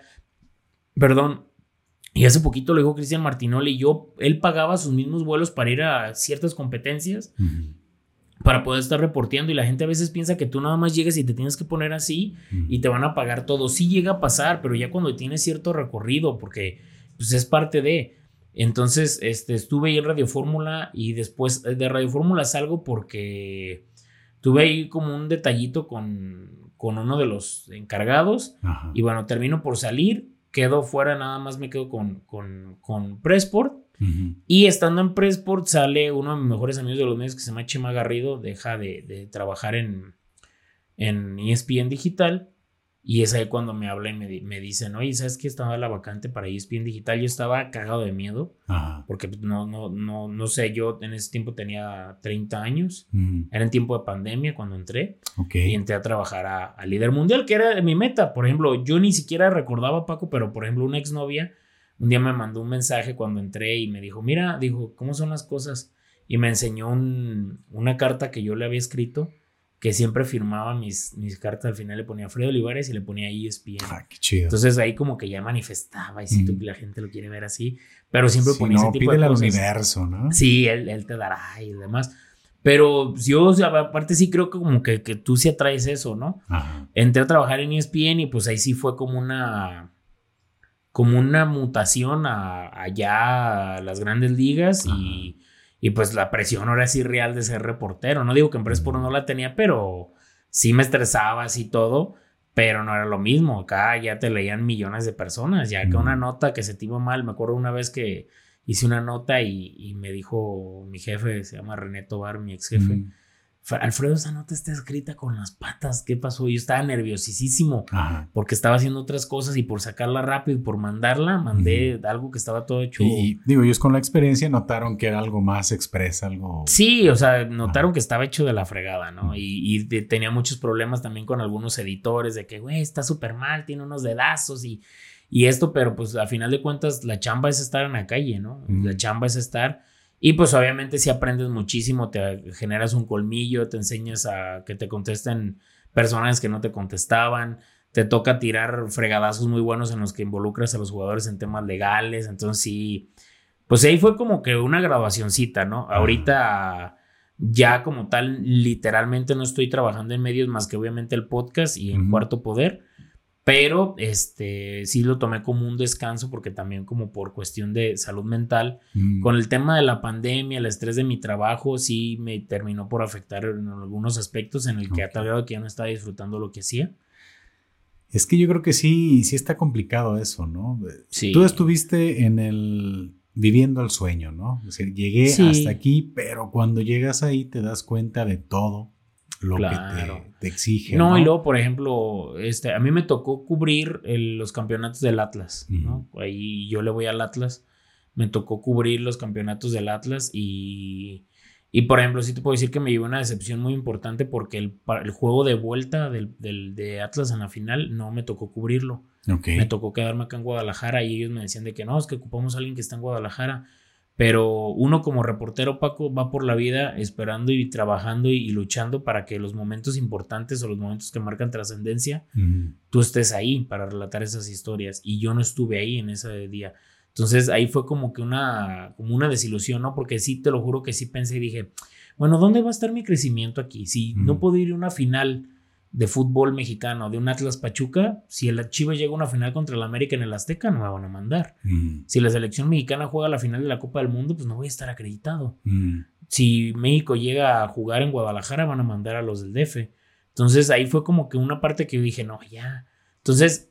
perdón, y hace poquito lo dijo Cristian Martinoli, yo, él pagaba sus mismos vuelos para ir a ciertas competencias, para poder estar reporteando. Y la gente a veces piensa que tú nada más llegas y te tienes que poner así y te van a pagar todo. Sí llega a pasar, pero ya cuando tienes cierto recorrido, porque pues es parte de... Entonces, este, estuve ahí en Radio Fórmula y después de Radio Fórmula salgo porque tuve ahí como un detallito con, con uno de los encargados y bueno, termino por salir quedo fuera, nada más me quedo con, con, con Pressport. Y estando en Pressport sale uno de mis mejores amigos de los medios que se llama Chema Garrido, deja de, de trabajar en, en ESPN Digital y es ahí cuando me habla y me, me dicen, oye, ¿sabes que estaba la vacante para ESPN Digital? Yo estaba cagado de miedo, porque pues, no, no, no, no sé, yo en ese tiempo tenía 30 años, era en tiempo de pandemia cuando entré, y entré a trabajar a, Líder Mundial, que era mi meta. Por ejemplo, yo ni siquiera recordaba, Paco, pero por ejemplo, una exnovia un día me mandó un mensaje cuando entré y me dijo, mira, dijo, ¿cómo son las cosas? Y me enseñó una carta que yo le había escrito que siempre firmaba mis, mis cartas, al final le ponía Fredo Olivares y le ponía ESPN. Ah, qué chido. Entonces ahí como que ya manifestaba y que la gente lo quiere ver así, pero siempre ponía ese tipo de cosas. al universo, ¿no? Sí, él, él, te dará y demás. Pero yo, aparte sí creo que como que, que tú sí atraes eso, ¿no? Ajá. Entré a trabajar en ESPN y pues ahí sí fue como una como una mutación a, allá a las grandes ligas y y pues la presión ahora sí real de ser reportero. No digo que en Presport no la tenía, pero sí me estresaba así todo, pero no era lo mismo. Acá ya te leían millones de personas, ya que una nota que se te iba mal. Me acuerdo una vez que hice una nota y, me dijo mi jefe, se llama René Tobar, mi ex jefe. Alfredo, esa nota está escrita con las patas. ¿Qué pasó? Yo estaba nerviosísimo porque estaba haciendo otras cosas y por sacarla rápido y por mandarla, mandé algo que estaba todo hecho. Y digo, ellos con la experiencia notaron que era algo más expresa, algo. Sí, o sea, notaron que estaba hecho de la fregada, ¿no? Y, tenía muchos problemas también con algunos editores de que, güey, está súper mal, tiene unos dedazos y, y esto, pero pues a final de cuentas la chamba es estar en la calle, ¿no? La chamba es estar y pues obviamente si aprendes muchísimo, te generas un colmillo, te enseñas a que te contesten personas que no te contestaban, te toca tirar fregadazos muy buenos en los que involucras a los jugadores en temas legales, entonces sí, pues ahí fue como que una graduacioncita, ¿no? Ahorita ya como tal, literalmente no estoy trabajando en medios más que obviamente el podcast y en Cuarto Poder, pero este sí lo tomé como un descanso porque también como por cuestión de salud mental, mm. con el tema de la pandemia, el estrés de mi trabajo, sí me terminó por afectar en algunos aspectos en el que ha tardado que ya no estaba disfrutando lo que hacía. Es que yo creo que sí, sí está complicado eso, ¿no? Sí. Tú estuviste en el viviendo el sueño, ¿no? O sea, llegué hasta aquí, pero cuando llegas ahí te das cuenta de todo lo que te, exige. No, y luego, por ejemplo, este, a mí me tocó cubrir los campeonatos del Atlas, ¿no? Ahí yo le voy al Atlas, me tocó cubrir los campeonatos del Atlas y, y por ejemplo, sí te puedo decir que me llevó una decepción muy importante porque el, el juego de vuelta del, del, de Atlas en la final no me tocó cubrirlo. Me tocó quedarme acá en Guadalajara y ellos me decían de que no, es que ocupamos a alguien que está en Guadalajara. Pero uno como reportero, Paco, va por la vida esperando y trabajando y, luchando para que los momentos importantes o los momentos que marcan trascendencia, tú estés ahí para relatar esas historias. Y yo no estuve ahí en ese día. Entonces ahí fue como que una, como una desilusión, ¿no? Porque sí, te lo juro que sí pensé y dije, bueno, ¿dónde va a estar mi crecimiento aquí? Si no puedo ir a una final de fútbol mexicano, de un Atlas Pachuca, si el Chivas llega a una final contra el América en el Azteca, no me van a mandar. Mm. Si la selección mexicana juega la final de la Copa del Mundo, pues no voy a estar acreditado. Mm. Si México llega a jugar en Guadalajara, van a mandar a los del DF. Entonces ahí fue como que una parte que yo dije, no, ya. Entonces,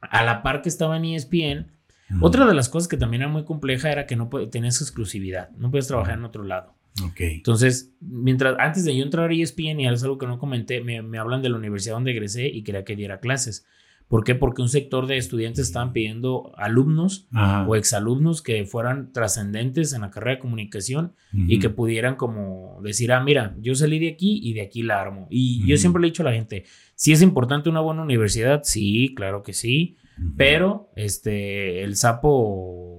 a la par que estaba en ESPN, mm. otra de las cosas que también era muy compleja era que no tenías exclusividad, no puedes trabajar en otro lado. Entonces, mientras, antes de yo entrar a ESPN, y es algo que no comenté, me, hablan de la universidad donde egresé y quería que diera clases. ¿Por qué? Porque un sector de estudiantes estaban pidiendo alumnos o exalumnos que fueran trascendentes en la carrera de comunicación y que pudieran como decir, ah, mira, yo salí de aquí y de aquí la armo. Y yo siempre le he dicho a la gente, si es importante una buena universidad, sí, claro que sí, pero este, el sapo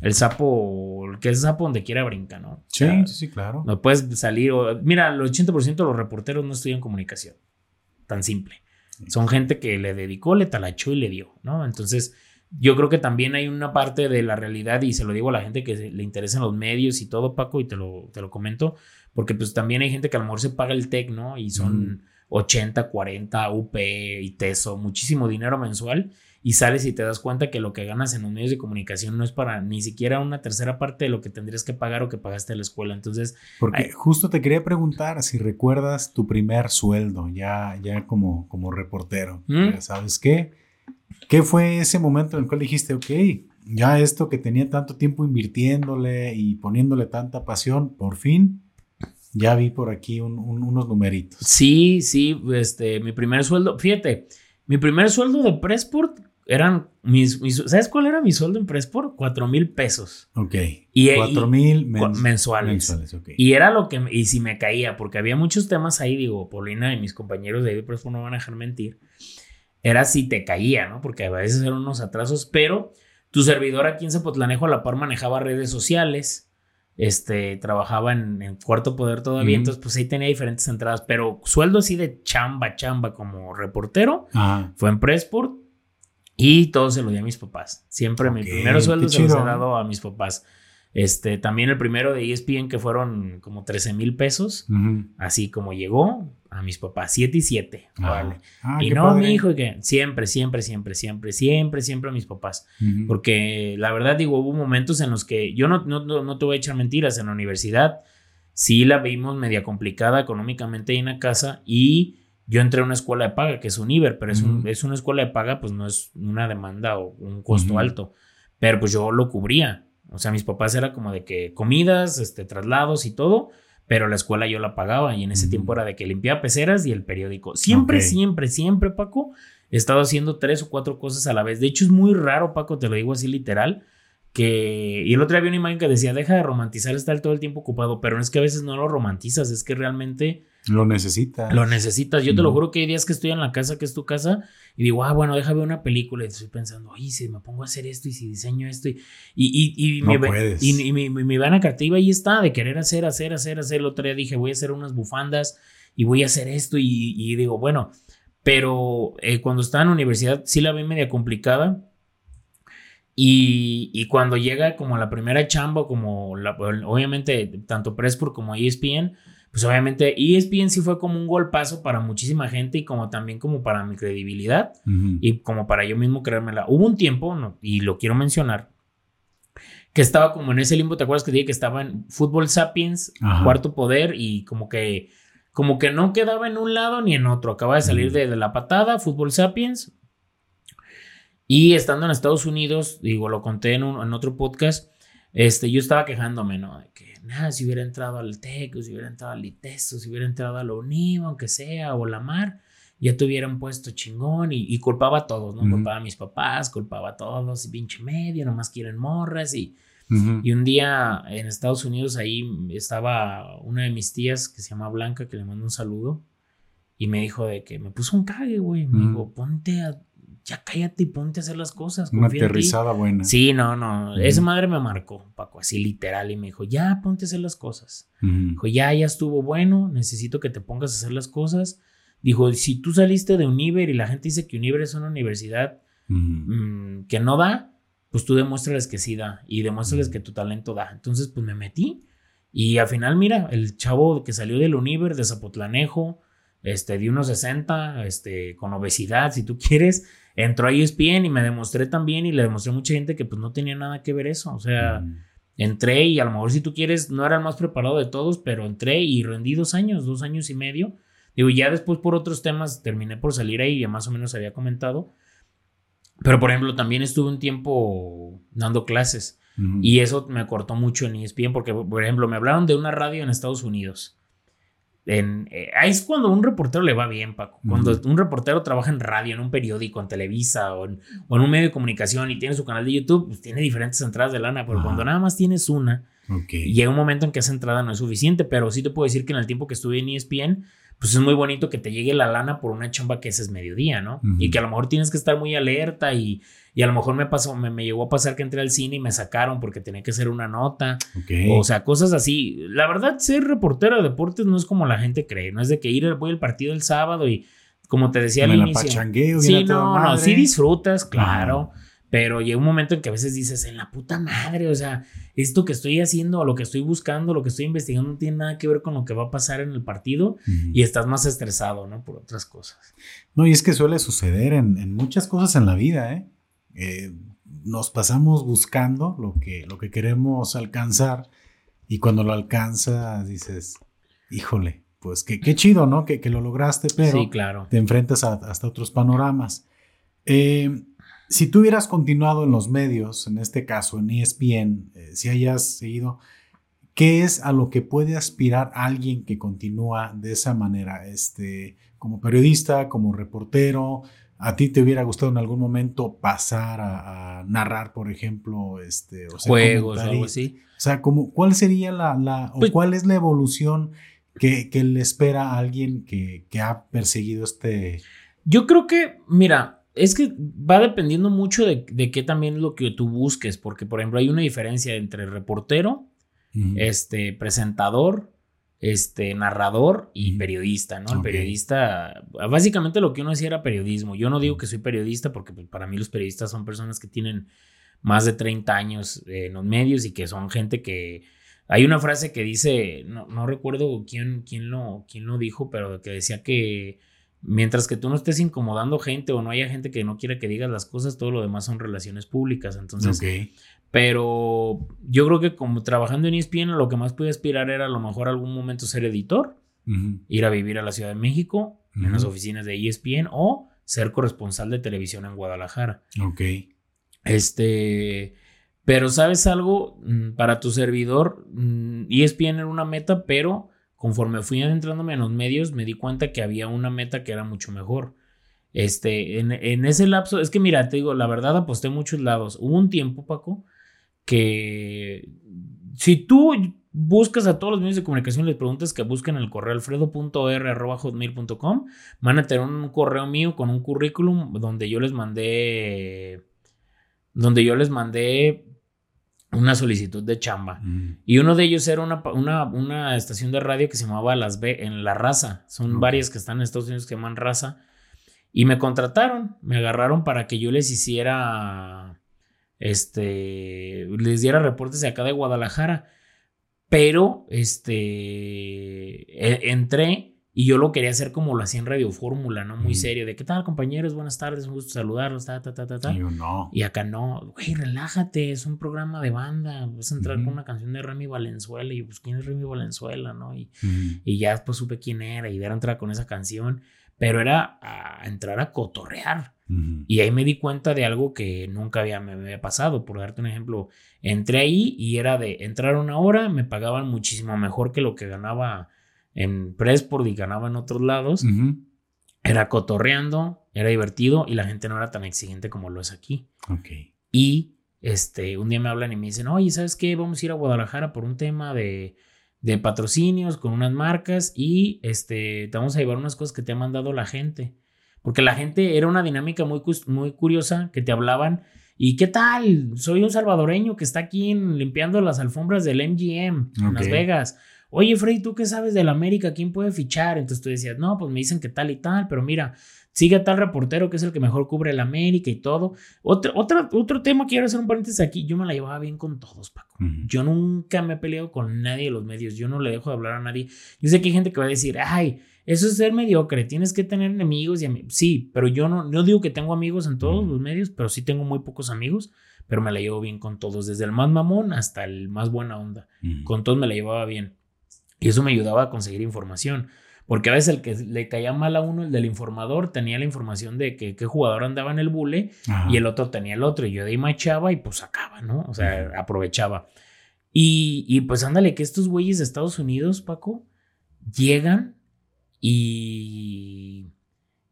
el sapo, que es el sapo donde quiera brinca, ¿no? Sí, sí, sí, claro. No puedes salir. O, mira, el 80% de los reporteros no estudian comunicación. Tan simple. Son gente que le dedicó, le talachó y le dio, ¿no? Entonces, yo creo que también hay una parte de la realidad, y se lo digo a la gente que le interesan los medios y todo, Paco, y te lo, te lo comento, porque pues también hay gente que a lo mejor se paga el TEC, ¿no? Y son 80, 40, UP y TESO, muchísimo dinero mensual y sales y te das cuenta que lo que ganas en los medios de comunicación no es para ni siquiera una tercera parte de lo que tendrías que pagar o que pagaste a la escuela. Entonces, porque justo te quería preguntar si recuerdas tu primer sueldo ya, ya como, como reportero. ¿Mm? ¿Sabes qué? ¿Qué fue ese momento en el cual dijiste, ok, ya esto que tenía tanto tiempo invirtiéndole y poniéndole tanta pasión, por fin ya vi por aquí unos numeritos. Sí, sí, este, mi primer sueldo, fíjate, mi primer sueldo de Pressport eran mis, ¿sabes cuál era mi sueldo en Presport? Cuatro mil pesos. Ok. Y, Cuatro mil mensuales. Y era lo que, y si me caía, porque había muchos temas ahí, digo, Paulina y mis compañeros de Presport no van a dejar mentir, era si te caía, ¿no? Porque a veces eran unos atrasos, pero tu servidor aquí en Zapotlanejo a la par manejaba redes sociales, este, trabajaba en, Cuarto Poder todavía, entonces pues ahí tenía diferentes entradas, pero sueldo así de chamba, chamba como reportero, fue en Pressport y todo se lo di a mis papás. Siempre mi primer sueldo se los he dado a mis papás. Este, también el primero de ESPN que fueron como 13 mil pesos, así como llegó a mis papás, 7 y 7, ah. ah, y no mi hijo, que siempre, siempre, siempre, siempre, siempre, siempre a mis papás, porque la verdad digo, hubo momentos en los que yo no, no, no, te voy a echar mentiras, en la universidad sí la vimos media complicada económicamente ahí en la casa y yo entré a una escuela de paga, que es un Iber, pero es, un, es una escuela de paga, pues no es una demanda o un costo alto. Pero pues yo lo cubría. O sea, mis papás era como de que comidas, este, traslados y todo, pero la escuela yo la pagaba y en ese tiempo era de que limpiaba peceras y el periódico. Siempre, siempre, siempre, Paco, he estado haciendo tres o cuatro cosas a la vez. De hecho, es muy raro, Paco, te lo digo así literal, que... Y el otro día había una imagen que decía, deja de romantizar estar todo el tiempo ocupado, pero no es que a veces no lo romantizas, es que realmente lo necesitas. Lo necesitas. Yo te lo juro que hay días que estoy en la casa, que es tu casa, y digo, ah, bueno, déjame ver una película. Y estoy pensando, oye, si me pongo a hacer esto y si diseño esto. Y, y, y, no puedes. y, y mi, mi, creativa ahí está, de querer hacer, hacer, hacer, hacer. El otro día dije, voy a hacer unas bufandas y voy a hacer esto. Y, digo, bueno, pero eh, cuando estaba en la universidad sí la vi media complicada. Y, cuando llega como la primera chamba, como la, obviamente tanto Presport como ESPN, pues obviamente ESPN sí fue como un golpazo para muchísima gente y como también como para mi credibilidad y como para yo mismo creérmela. Hubo un tiempo, y lo quiero mencionar, que estaba como en ese limbo, ¿te acuerdas que dije que estaba en Fútbol Sapiens, Cuarto Poder y como que como que no quedaba en un lado ni en otro, acaba de salir de, la patada, Fútbol Sapiens. Y estando en Estados Unidos, digo, lo conté en, en otro podcast, este, yo estaba quejándome, ¿no? De que, nada, si hubiera entrado al TEC, si hubiera entrado al ITESO, si hubiera entrado a la UNIVA, aunque sea, o la MAR, ya te hubieran puesto chingón y, culpaba a todos, ¿no? Culpaba a mis papás, culpaba a todos, y pinche medio, nomás quieren morras y... Y un día en Estados Unidos ahí estaba una de mis tías que se llama Blanca, que le mando un saludo, y me dijo de que me puso un cague, güey. Me dijo, ponte a, ya cállate y ponte a hacer las cosas. Una aterrizada buena. Sí, no, no. Esa madre me marcó, Paco, así literal, y me dijo, ya ponte a hacer las cosas. Dijo, ya, ya estuvo bueno, necesito que te pongas a hacer las cosas Dijo, si tú saliste de Univer y la gente dice que Univer es una universidad mm, que no da, pues tú demuéstrales que sí da y demuéstrales que tu talento da. Entonces, pues me metí y al final, mira, el chavo que salió del Univer de Zapotlanejo, este, de unos 60, este, con obesidad, si tú quieres, entró a ESPN y me demostré también y le demostré a mucha gente que pues no tenía nada que ver eso. O sea, entré y a lo mejor si tú quieres, no era el más preparado de todos, pero entré y rendí dos años, dos años y medio Digo, ya después por otros temas terminé por salir ahí, ya más o menos había comentado. Pero, por ejemplo, también estuve un tiempo dando clases. Y eso me cortó mucho en ESPN porque, por ejemplo, me hablaron de una radio en Estados Unidos. En, eh, ahí es cuando un reportero le va bien, Paco. Cuando un reportero trabaja en radio, en un periódico, en Televisa o en, un medio de comunicación y tiene su canal de YouTube, pues tiene diferentes entradas de lana. Pero cuando nada más tienes una, llega un momento en que esa entrada no es suficiente. Pero sí te puedo decir que en el tiempo que estuve en ESPN, pues es muy bonito que te llegue la lana por una chamba que ese es mediodía, ¿no? Y que a lo mejor tienes que estar muy alerta y, y a lo mejor me pasó, me, me, llegó a pasar que entré al cine y me sacaron porque tenía que hacer una nota. O sea, cosas así. La verdad, ser reportero de deportes no es como la gente cree, no es de que ir voy al partido el sábado y como te decía al inicio. sí, no, no, sí disfrutas, claro. Pero llega un momento en que a veces dices, en la puta madre, o sea, esto que estoy haciendo, o lo que estoy buscando, lo que estoy investigando, no tiene nada que ver con lo que va a pasar en el partido y estás más estresado, ¿no? Por otras cosas. No, y es que suele suceder en, muchas cosas en la vida, ¿eh? ¿eh? Nos pasamos buscando lo que, lo que queremos alcanzar y cuando lo alcanzas dices, híjole, pues qué, qué chido, ¿no? Que, que, lo lograste, pero claro. te enfrentas a, hasta otros panoramas. Eh, si tú hubieras continuado en los medios, en este caso en ESPN, eh, si hayas seguido, ¿qué es a lo que puede aspirar alguien que continúa de esa manera? Este, como periodista, como reportero, ¿a ti te hubiera gustado en algún momento pasar a, narrar, por ejemplo, este, juegos o algo así? O sea, como, ¿cuál sería la, o pues cuál es la evolución que, le espera a alguien que, que ha perseguido este... Yo creo que, mira, es que va dependiendo mucho de, de qué también lo que tú busques, porque por ejemplo hay una diferencia entre reportero, este, presentador, este, narrador y periodista, ¿no? El periodista, básicamente lo que uno hacía era periodismo. Yo no digo que soy periodista porque pues, para mí los periodistas son personas que tienen más de 30 años en los medios y que son gente que... Hay una frase que dice, no, no recuerdo quién, quién, lo, quién lo dijo, pero que decía que Mientras que tú no estés incomodando gente o no haya gente que no quiera que digas las cosas, todo lo demás son relaciones públicas. Entonces, pero yo creo que como trabajando en ESPN, lo que más pude aspirar era a lo mejor algún momento ser editor, ir a vivir a la Ciudad de México, en las oficinas de ESPN, o ser corresponsal de televisión en Guadalajara. Ok. Este, pero sabes algo, mm, para tu servidor, ESPN mm, era una meta, pero conforme fui adentrándome en los medios, me di cuenta que había una meta que era mucho mejor. Este, en, ese lapso, es que mira, te digo, la verdad aposté muchos lados. Hubo un tiempo, Paco, que si tú buscas a todos los medios de comunicación les preguntas que busquen el correo alfredo.r.hotmail.com, van a tener un correo mío con un currículum donde yo les mandé, donde yo les mandé una solicitud de chamba. Mm. Y uno de ellos era una, una, estación de radio que se llamaba Las B en La Raza. Son varias que están en Estados Unidos que llaman Raza. Y me contrataron, me agarraron para que yo les hiciera, este, les diera reportes de acá de Guadalajara. Pero, este, e, entré y yo lo quería hacer como lo hacía en Radio Fórmula, ¿no? Muy serio, de qué tal, compañeros, buenas tardes, un gusto saludarlos, ta, ta, ta, ta, ta. Y, no. y acá no, güey, relájate, es un programa de banda, vas a entrar con una canción de Remy Valenzuela y pues quién es Remy Valenzuela, ¿no? Y, y ya después supe quién era y era entrar con esa canción. pero era a entrar a cotorrear. Y ahí me di cuenta de algo que nunca había, me había pasado. Por darte un ejemplo, entré ahí y era de entrar una hora, me pagaban muchísimo mejor que lo que ganaba en Pressport y ganaba en otros lados. Era cotorreando, era divertido y la gente no era tan exigente como lo es aquí. Y este, un día me hablan y me dicen, oye, ¿sabes qué? Vamos a ir a Guadalajara por un tema de, de patrocinios con unas marcas y este, te vamos a llevar unas cosas que te ha mandado la gente. Porque la gente era una dinámica muy, muy curiosa que te hablaban. ¿Y qué tal? Soy un salvadoreño que está aquí limpiando las alfombras del MGM en Las Vegas. Oye, Freddy, ¿tú qué sabes del América? ¿Quién puede fichar? Entonces tú decías, no, pues me dicen que tal y tal, pero mira, sigue a tal reportero que es el que mejor cubre el América y todo. Otro, otro, otro tema, quiero hacer un paréntesis aquí. Yo me la llevaba bien con todos, Paco. Yo nunca me he peleado con nadie de los medios. Yo no le dejo de hablar a nadie. Yo sé que hay gente que va a decir, ay, eso es ser mediocre, tienes que tener enemigos y amigos. Sí, pero yo no, no digo que tengo amigos en todos los medios, pero sí tengo muy pocos amigos, pero me la llevo bien con todos, desde el más mamón hasta el más buena onda. Con todos me la llevaba bien. Y eso me ayudaba a conseguir información. Porque a veces el que le caía mal a uno, el del informador, tenía la información de que qué jugador andaba en el bule y el otro tenía el otro. Y yo de ahí machaba y pues sacaba, ¿no? O sea, aprovechaba. Y, y pues ándale, que estos güeyes de Estados Unidos, Paco, llegan y,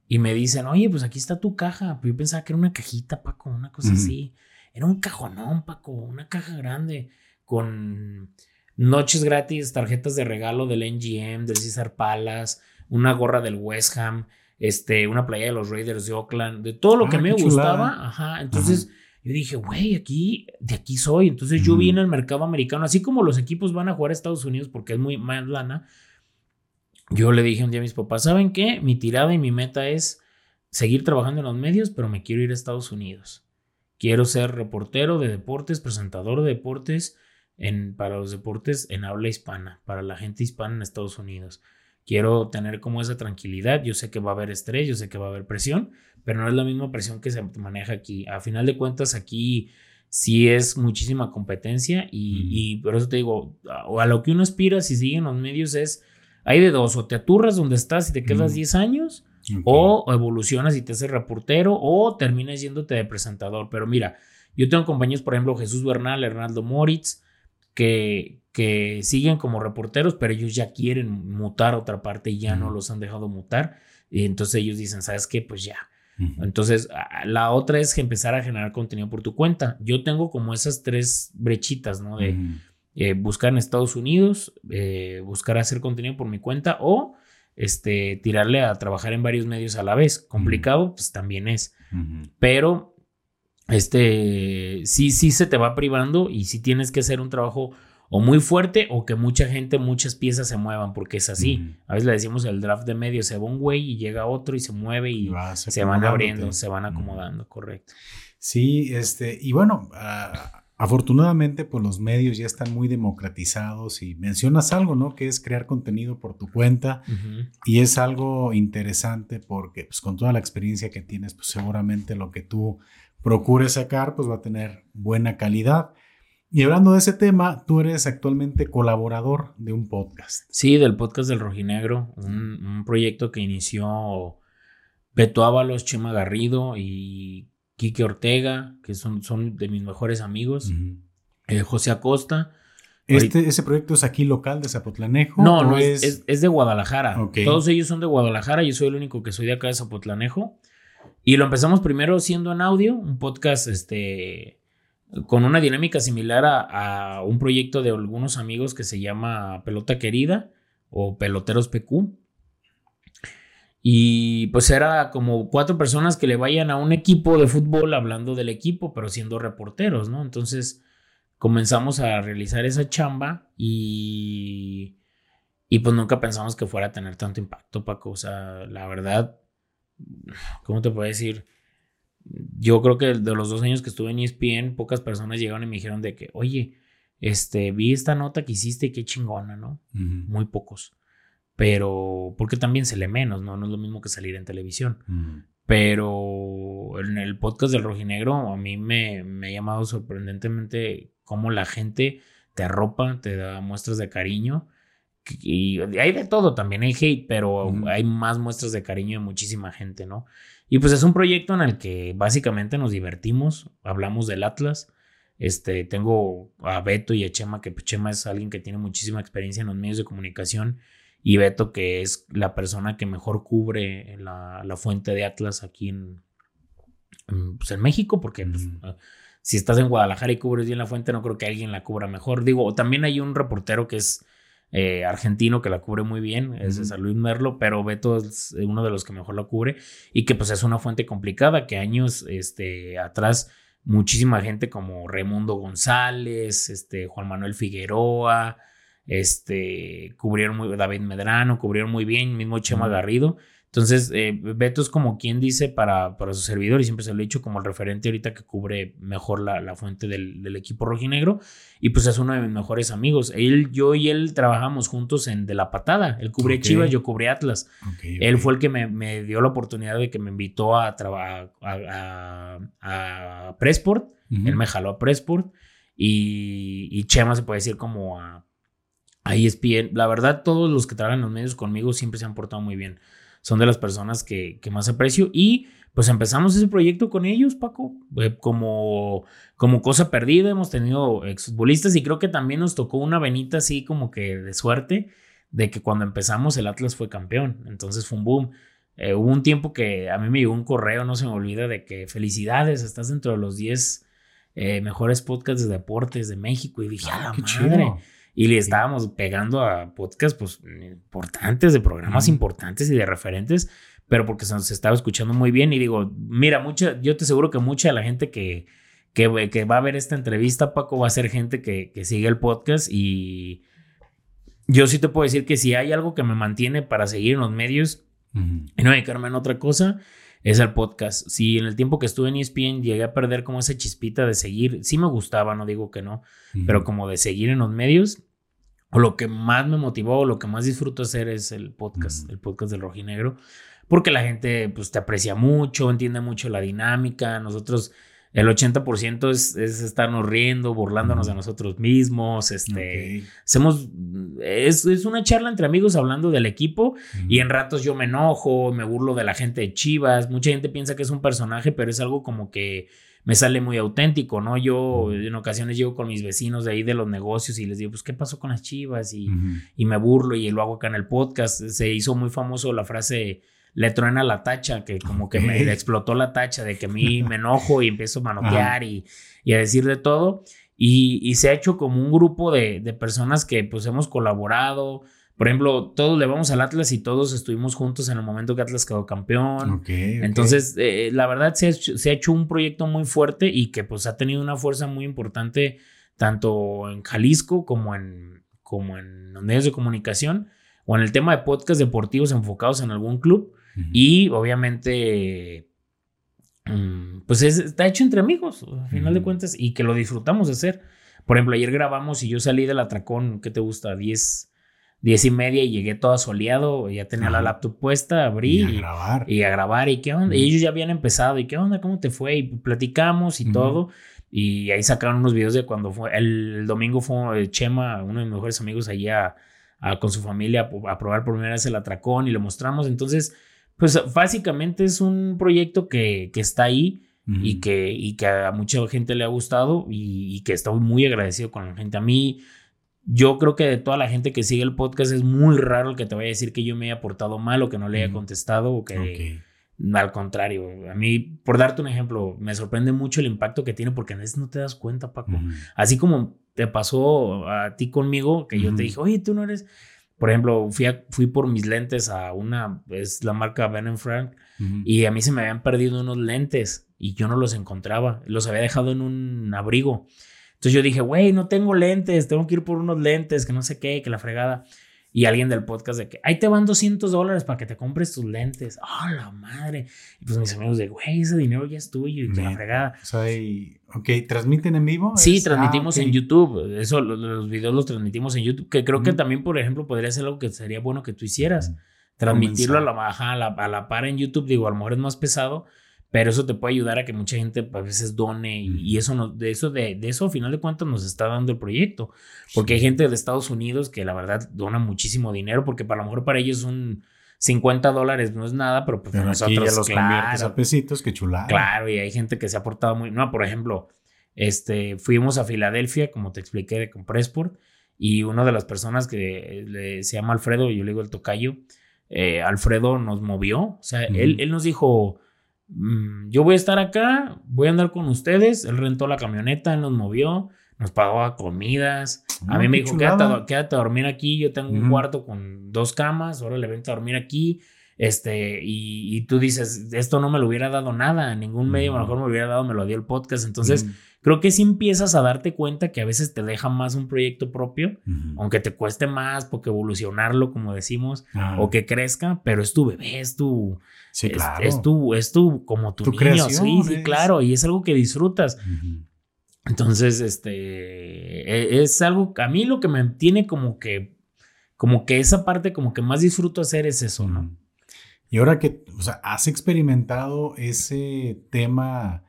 y me dicen, oye, pues aquí está tu caja. Yo pensaba que era una cajita, Paco, una cosa así. Era un cajonón, Paco, una caja grande con noches gratis, tarjetas de regalo del NGM, del Cesar Palace, una gorra del West Ham, este, una playa de los Raiders de Oakland, de todo lo ah, que me gustaba. Ajá, entonces... Yo dije, güey, aquí, de aquí soy. Entonces yo vi en el mercado americano, así como los equipos van a jugar a Estados Unidos porque es muy más lana, yo le dije un día a mis papás, ¿saben qué? Mi tirada y mi meta es seguir trabajando en los medios, pero me quiero ir a Estados Unidos. Quiero ser reportero de deportes, presentador de deportes en, para los deportes en habla hispana, para la gente hispana en Estados Unidos. Quiero tener como esa tranquilidad. Yo sé que va a haber estrés, yo sé que va a haber presión, pero no es la misma presión que se maneja aquí. A final de cuentas, aquí sí es muchísima competencia y, y por eso te digo, a, a lo que uno aspira si sigue en los medios es hay de dos, o te aturras donde estás y te quedas 10 años, o evolucionas y te haces reportero, o terminas yéndote de presentador. Pero mira, yo tengo compañeros, por ejemplo, Jesús Bernal, Hernando Moritz, que, que siguen como reporteros, pero ellos ya quieren mutar a otra parte y ya no los han dejado mutar. Y entonces ellos dicen, ¿sabes qué? Pues ya. Entonces, la otra es empezar a generar contenido por tu cuenta. Yo tengo como esas tres brechitas, ¿no? De, eh, buscar en Estados Unidos, eh, buscar hacer contenido por mi cuenta o este, tirarle a trabajar en varios medios a la vez. Complicado, pues también es. Pero este, sí, sí se te va privando y sí tienes que hacer un trabajo o muy fuerte o que mucha gente, muchas piezas se muevan, porque es así. A veces le decimos el draft de medio, se va un güey y llega otro y se mueve y, se van abriendo, se van acomodando, correcto. Sí, este, y bueno, uh, Afortunadamente, pues los medios ya están muy democratizados y mencionas algo, ¿no? Que es crear contenido por tu cuenta y es algo interesante porque pues con toda la experiencia que tienes, pues seguramente lo que tú procures sacar, pues va a tener buena calidad. Y hablando de ese tema, tú eres actualmente colaborador de un podcast. Sí, del podcast del Rojinegro, un, un proyecto que inició Beto Ábalos, Chema Garrido y Quique Ortega, que son, son de mis mejores amigos, eh, José Acosta. Este, ¿Ese proyecto es aquí local de Zapotlanejo? No, no, es, es, de Guadalajara. Todos ellos son de Guadalajara, yo soy el único que soy de acá de Zapotlanejo. Y lo empezamos primero siendo en audio, un podcast este, con una dinámica similar a, a un proyecto de algunos amigos que se llama Pelota Querida o Peloteros PQ. Y pues era como cuatro personas que le vayan a un equipo de fútbol hablando del equipo, pero siendo reporteros, ¿no? Entonces comenzamos a realizar esa chamba y, y pues nunca pensamos que fuera a tener tanto impacto, Paco. O sea, la verdad, ¿cómo te puedo decir? Yo creo que de los dos años que estuve en ESPN, pocas personas llegaron y me dijeron de que, oye, este, vi esta nota que hiciste y qué chingona, ¿no? Muy pocos pero porque también se lee menos, ¿no? No es lo mismo que salir en televisión. Pero en el podcast del Rojinegro a mí me, me, ha llamado sorprendentemente cómo la gente te arropa, te da muestras de cariño, y hay de todo también, hay hate, pero hay más muestras de cariño de muchísima gente, ¿no? Y pues es un proyecto en el que básicamente nos divertimos, hablamos del Atlas. Este, tengo a Beto y a Chema, que pues, Chema es alguien que tiene muchísima experiencia en los medios de comunicación y Beto, que es la persona que mejor cubre la, la fuente de Atlas aquí en, pues, en México, porque pues, ah, si estás en Guadalajara y cubres bien la fuente, no creo que alguien la cubra mejor. Digo, también hay un reportero que es eh, argentino que la cubre muy bien, es San Luis Merlo, pero Beto es uno de los que mejor la cubre y que pues es una fuente complicada que años este, atrás muchísima gente como Raimundo González, este, Juan Manuel Figueroa, este, cubrieron muy, David Medrano, cubrieron muy bien, mismo Chema Garrido. Entonces, eh, Beto es como quien dice para, para su servidor, y siempre se lo he dicho como el referente ahorita que cubre mejor la, la fuente del, del, equipo rojinegro, y pues es uno de mis mejores amigos. Él, yo y él trabajamos juntos en De la Patada. Él cubre Chivas, yo cubré Atlas. Él fue el que me, me, dio la oportunidad de que me invitó a trabajar a, a, a, Pressport. Él me jaló a Pressport. Y, y Chema se puede decir como a, a ESPN. La verdad, todos los que trabajan en los medios conmigo siempre se han portado muy bien son de las personas que, más aprecio. Y pues empezamos ese proyecto con ellos, Paco, eh, como, como cosa perdida, hemos tenido exfutbolistas y creo que también nos tocó una venita así como que de suerte de que cuando empezamos el Atlas fue campeón, entonces fue un boom. Eh, hubo un tiempo que a mí me llegó un correo, no se me olvida, de que felicidades, estás dentro de los 10 eh, mejores podcasts de deportes de México y dije, ah, qué madre. Y le estábamos pegando a podcasts pues, importantes, de programas importantes y de referentes, pero porque se nos estaba escuchando muy bien. Y digo, mira, mucha, yo te aseguro que mucha de la gente que, que, que, va a ver esta entrevista, Paco, va a ser gente que, que sigue el podcast. Y yo sí te puedo decir que si hay algo que me mantiene para seguir en los medios y no dedicarme en otra cosa, es el podcast. Si en el tiempo que estuve en ESPN llegué a perder como esa chispita de seguir, sí me gustaba, no digo que no, pero como de seguir en los medios, o lo que más me motivó, o lo que más disfruto hacer es el podcast, el podcast del rojinegro, porque la gente pues te aprecia mucho, entiende mucho la dinámica, nosotros el 80% es, es, estarnos riendo, burlándonos de nosotros mismos, este, hacemos, es, es, una charla entre amigos hablando del equipo y en ratos yo me enojo, me burlo de la gente de Chivas, mucha gente piensa que es un personaje, pero es algo como que me sale muy auténtico, ¿no? Yo en ocasiones llego con mis vecinos de ahí de los negocios y les digo, pues, ¿qué pasó con las chivas? Y, y me burlo y lo hago acá en el podcast. Se hizo muy famoso la frase, le truena la tacha, que como que me explotó la tacha de que a mí me enojo y empiezo a manotear y, y, a decir de todo. Y, y, se ha hecho como un grupo de, de personas que pues hemos colaborado, por ejemplo, todos le vamos al Atlas y todos estuvimos juntos en el momento que Atlas quedó campeón. Entonces, eh, la verdad se ha, hecho, un proyecto muy fuerte y que pues ha tenido una fuerza muy importante tanto en Jalisco como en, como en los medios de comunicación o en el tema de podcast deportivos enfocados en algún club. Y obviamente, mm, pues está hecho entre amigos, al final de cuentas, y que lo disfrutamos de hacer. Por ejemplo, ayer grabamos y yo salí del atracón, ¿qué te gusta? 10 diez y media y llegué todo soleado, ya tenía la laptop puesta, abrí y a grabar. Y, a grabar, y qué onda, y ellos ya habían empezado, y qué onda, cómo te fue, y platicamos y todo, y ahí sacaron unos videos de cuando fue, el, domingo fue eh, Chema, uno de mis mejores amigos, allá con su familia a, probar por primera vez el atracón y lo mostramos, entonces, pues básicamente es un proyecto que, que está ahí, y, que, y que a mucha gente le ha gustado y, y, que estoy muy agradecido con la gente. A mí, yo creo que de toda la gente que sigue el podcast es muy raro el que te vaya a decir que yo me haya portado mal o que no le haya contestado o que al contrario. A mí, por darte un ejemplo, me sorprende mucho el impacto que tiene porque a veces no te das cuenta, Paco. Así como te pasó a ti conmigo, que yo te dije, oye, tú no eres... Por ejemplo, fui, fui por mis lentes a una, es la marca Ben Frank, y a mí se me habían perdido unos lentes y yo no los encontraba. Los había dejado en un abrigo. Entonces yo dije, güey, no tengo lentes, tengo que ir por unos lentes, que no sé qué, que la fregada. Y alguien del podcast de que, ahí te van 200 dólares para que te compres tus lentes. ¡Oh, la madre! Y pues mis amigos de, güey, ese dinero ya es tuyo y que la fregada. O sea, ok, ¿transmiten en vivo? Sí, transmitimos ah, en YouTube. Eso, los, videos los transmitimos en YouTube. Que creo que también, por ejemplo, podría ser algo que sería bueno que tú hicieras. Transmitirlo a la, baja, a la, a la par en YouTube. Digo, a lo mejor es más pesado, pero eso te puede ayudar a que mucha gente a veces done y, eso no, de eso de, de, eso a final de cuentas nos está dando el proyecto. Porque hay gente de Estados Unidos que la verdad dona muchísimo dinero porque para lo mejor para ellos un 50 dólares no es nada pero pues nosotros ya los claro, a pesitos que chulada. Claro y hay gente que se ha portado muy no por ejemplo este fuimos a Filadelfia como te expliqué de Compressport y una de las personas que se llama Alfredo yo le digo el tocayo eh, Alfredo nos movió o sea él, él nos dijo Mm, yo voy a estar acá, voy a andar con ustedes. Él rentó la camioneta, él nos movió, nos pagó comidas. a mí me dijo, quédate, a dormir aquí. Yo tengo un cuarto con dos camas, ahora le vente a dormir aquí. Este, y, tú dices, esto no me lo hubiera dado nada, ningún medio, a lo mejor me hubiera dado, me lo dio el podcast. Entonces, creo que si empiezas a darte cuenta que a veces te deja más un proyecto propio, aunque te cueste más, porque evolucionarlo, como decimos, o que crezca, pero es tu bebé, es tu, Sí, claro. Es, tu, es tu, como tu, niño, sí, sí, claro, y es algo que disfrutas. Entonces, este, e, es algo, a mí lo que me tiene como que, como que esa parte como que más disfruto hacer es eso, ¿no? Y ahora que, o sea, has experimentado ese tema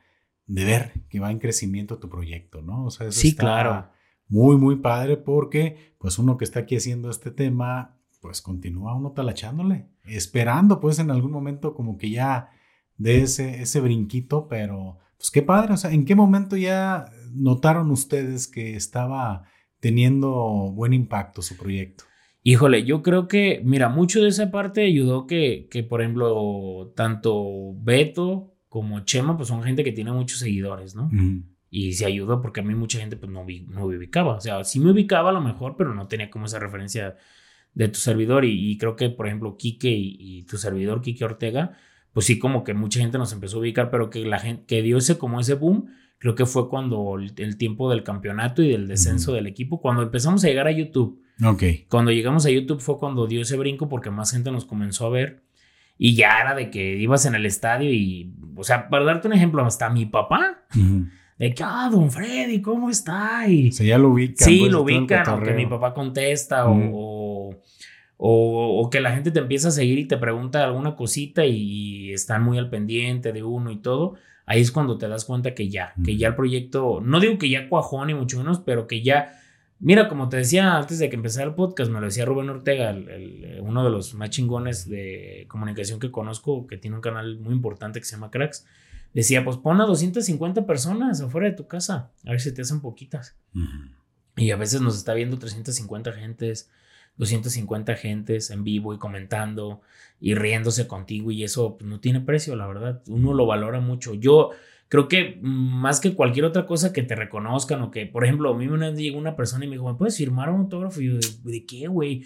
de ver que va en crecimiento tu proyecto, ¿no? O sea, eso sí, claro. Muy, muy padre porque, pues uno que está aquí haciendo este tema, pues continúa uno talachándole, esperando pues en algún momento como que ya de ese, ese brinquito, pero pues qué padre, o sea, ¿en qué momento ya notaron ustedes que estaba teniendo buen impacto su proyecto? Híjole, yo creo que, mira, mucho de esa parte ayudó que, que por ejemplo, tanto Beto como Chema, pues son gente que tiene muchos seguidores, ¿no? Y se ayudó porque a mí mucha gente pues no, no me ubicaba, o sea, sí me ubicaba a lo mejor, pero no tenía como esa referencia de tu servidor y, creo que, por ejemplo, Quique y, tu servidor, Quique Ortega, pues sí como que mucha gente nos empezó a ubicar, pero que la gente, que dio ese como ese boom, creo que fue cuando el, tiempo del campeonato y del descenso del equipo, cuando empezamos a llegar a YouTube. Ok. Cuando llegamos a YouTube fue cuando dio ese brinco porque más gente nos comenzó a ver. Y ya era de que ibas en el estadio y, o sea, para darte un ejemplo, hasta mi papá, de que, ah, don Freddy, ¿cómo está? Y, o sea, ya lo ubican. Sí, pues, lo ubican, o que mi papá contesta, o, o, que la gente te empieza a seguir y te pregunta alguna cosita y, están muy al pendiente de uno y todo. Ahí es cuando te das cuenta que ya, que ya el proyecto, no digo que ya cuajó ni mucho menos, pero que ya, mira, como te decía antes de que empezara el podcast, me lo decía Rubén Ortega, uno de los más chingones de comunicación que conozco, que tiene un canal muy importante que se llama Cracks decía, pues pon a 250 personas afuera de tu casa, a ver si te hacen poquitas. Y a veces nos está viendo 350 gentes, 250 gentes en vivo y comentando y riéndose contigo y eso pues, no tiene precio, la verdad. Uno lo valora mucho. Yo creo que más que cualquier otra cosa que te reconozcan o que, por ejemplo, a mí una vez llegó una persona y me dijo, ¿me puedes firmar un autógrafo? Y yo, ¿de, qué, güey?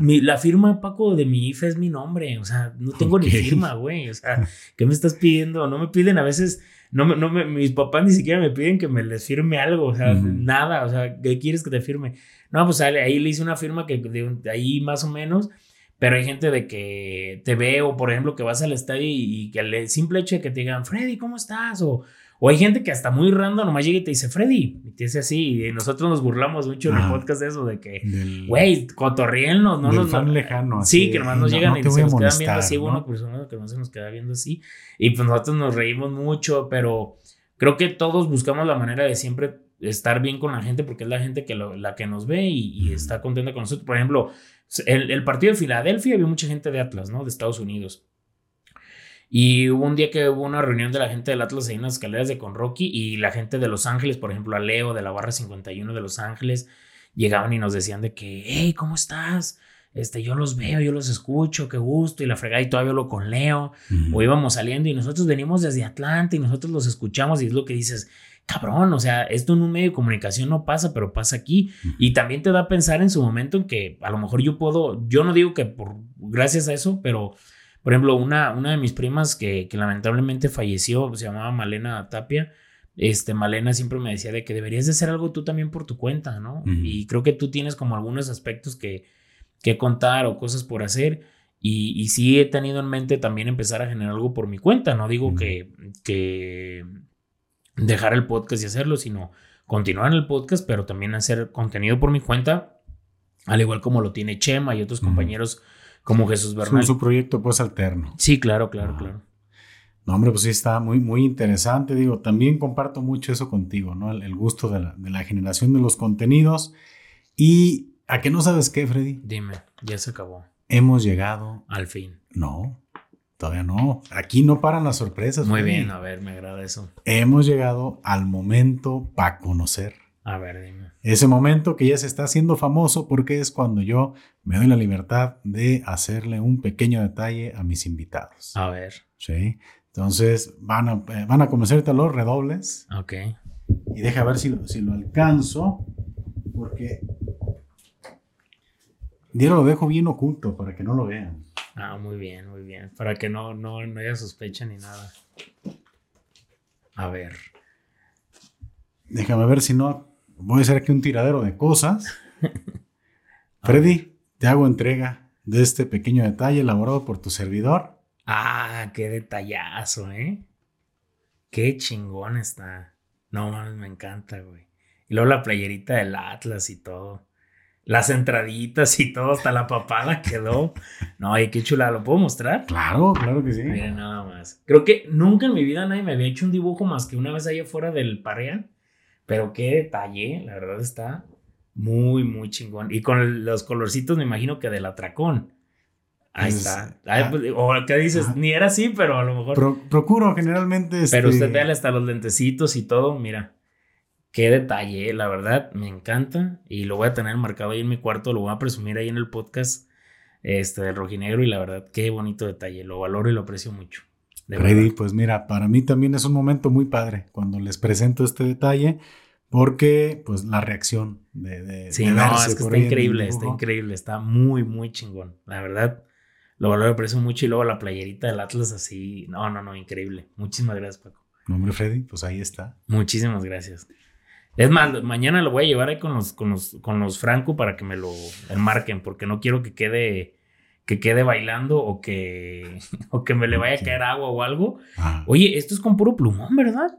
La firma, Paco, de mi IFE es mi nombre, o sea, no tengo ni firma, güey, o sea, ¿qué me estás pidiendo? No me piden a veces, no, no me, mis papás ni siquiera me piden que me les firme algo, o sea, nada, o sea, ¿qué quieres que te firme? No, pues ahí le hice una firma que de ahí más o menos pero hay gente de que te ve o, por ejemplo, que vas al estadio y, que el simple hecho de que te digan, Freddy, ¿cómo estás? O, o hay gente que hasta muy random nomás llega y te dice, Freddy, y te dice así. Y nosotros nos burlamos mucho en el podcast de eso, de que, güey, cotorrienlos, no nos. fan lejano. Sí, que nomás nos llegan y se nos quedan viendo así, bueno, persona que no se nos queda viendo así. Y pues nosotros nos reímos mucho, pero creo que todos buscamos la manera de siempre estar bien con la gente porque es la gente que la que nos ve y, está contenta con nosotros. Por ejemplo, el, partido de Filadelfia había mucha gente de Atlas, ¿no? De Estados Unidos. Y hubo un día que hubo una reunión de la gente del Atlas ahí en las escaleras de Conrocky y la gente de Los Ángeles, por ejemplo, a Leo de la barra 51 de Los Ángeles, llegaban y nos decían de que, hey, ¿cómo estás? Este, yo los veo, yo los escucho, qué gusto, y la fregada, y todavía hablo con Leo, o íbamos saliendo y nosotros venimos desde Atlanta y nosotros los escuchamos y es lo que dices, cabrón, o sea, esto en un medio de comunicación no pasa, pero pasa aquí. Y también te da a pensar en su momento en que a lo mejor yo puedo, yo no digo que por gracias a eso, pero por ejemplo, una, una de mis primas que, que lamentablemente falleció, se llamaba Malena Tapia. Este, Malena siempre me decía de que deberías de hacer algo tú también por tu cuenta, ¿no? Y creo que tú tienes como algunos aspectos que, que contar o cosas por hacer. Y, y, sí he tenido en mente también empezar a generar algo por mi cuenta. No digo que, que, dejar el podcast y hacerlo, sino continuar en el podcast, pero también hacer contenido por mi cuenta, al igual como lo tiene Chema y otros compañeros como Jesús Bernal. Su, su proyecto pues alterno. Sí, claro, claro, claro. No, hombre, pues sí está muy, muy interesante. Digo, también comparto mucho eso contigo, ¿no? El, gusto de la, de la, generación de los contenidos. Y a que no sabes qué, Freddy. Dime, ya se acabó. Hemos llegado. Al fin. No, todavía no. Aquí no paran las sorpresas. Muy bien, a ver, me agrada eso. Hemos llegado al momento para conocer. A ver, dime. Ese momento que ya se está haciendo famoso porque es cuando yo me doy la libertad de hacerle un pequeño detalle a mis invitados. A ver. Sí. Entonces van a, eh, van a comenzar los redobles. Ok. Y deja ver si, si lo alcanzo. Porque. Diero lo dejo bien oculto para que no lo vean. Ah, muy bien, muy bien. Para que no, no, no haya sospecha ni nada. A ver. Déjame ver si no. Voy a hacer aquí un tiradero de cosas. Freddy, te hago entrega de este pequeño detalle elaborado por tu servidor. Ah, qué detallazo, ¿eh? Qué chingón está. No mames, me encanta, güey. Y luego la playerita del Atlas y todo. Las entraditas y todo, hasta la papada quedó. No, y qué chula, ¿lo puedo mostrar? Claro, claro que sí. Miren, nada más. Creo que nunca en mi vida nadie me había hecho un dibujo más que una vez allá afuera del Parea. Pero qué detalle, la verdad está muy, muy chingón. Y con los colorcitos, me imagino que del atracón. Ahí está. Ah, pues, o que dices, ni era así, pero a lo mejor. procuro generalmente. Pero usted este, ve hasta los lentecitos y todo, mira. Qué detalle, la verdad, me encanta. Y lo voy a tener marcado ahí en mi cuarto, lo voy a presumir ahí en el podcast este, del rojinegro. Y la verdad, qué bonito detalle. Lo valoro y lo aprecio mucho. Freddy, pues mira, para mí también es un momento muy padre cuando les presento este detalle. Porque, pues, la reacción de. de sí, no, es que está increíble, está increíble, está muy, muy chingón. La verdad, lo valoro aprecio mucho y luego la playerita del Atlas así. No, no, no, increíble. Muchísimas gracias, Paco. Nombre Freddy, pues ahí está. Muchísimas gracias. Es más, mañana lo voy a llevar ahí con los, con los, con los Franco para que me lo enmarquen, porque no quiero que quede, que quede bailando o que, o que me le vaya a caer agua o algo. Ah. Oye, esto es con puro plumón, ¿verdad?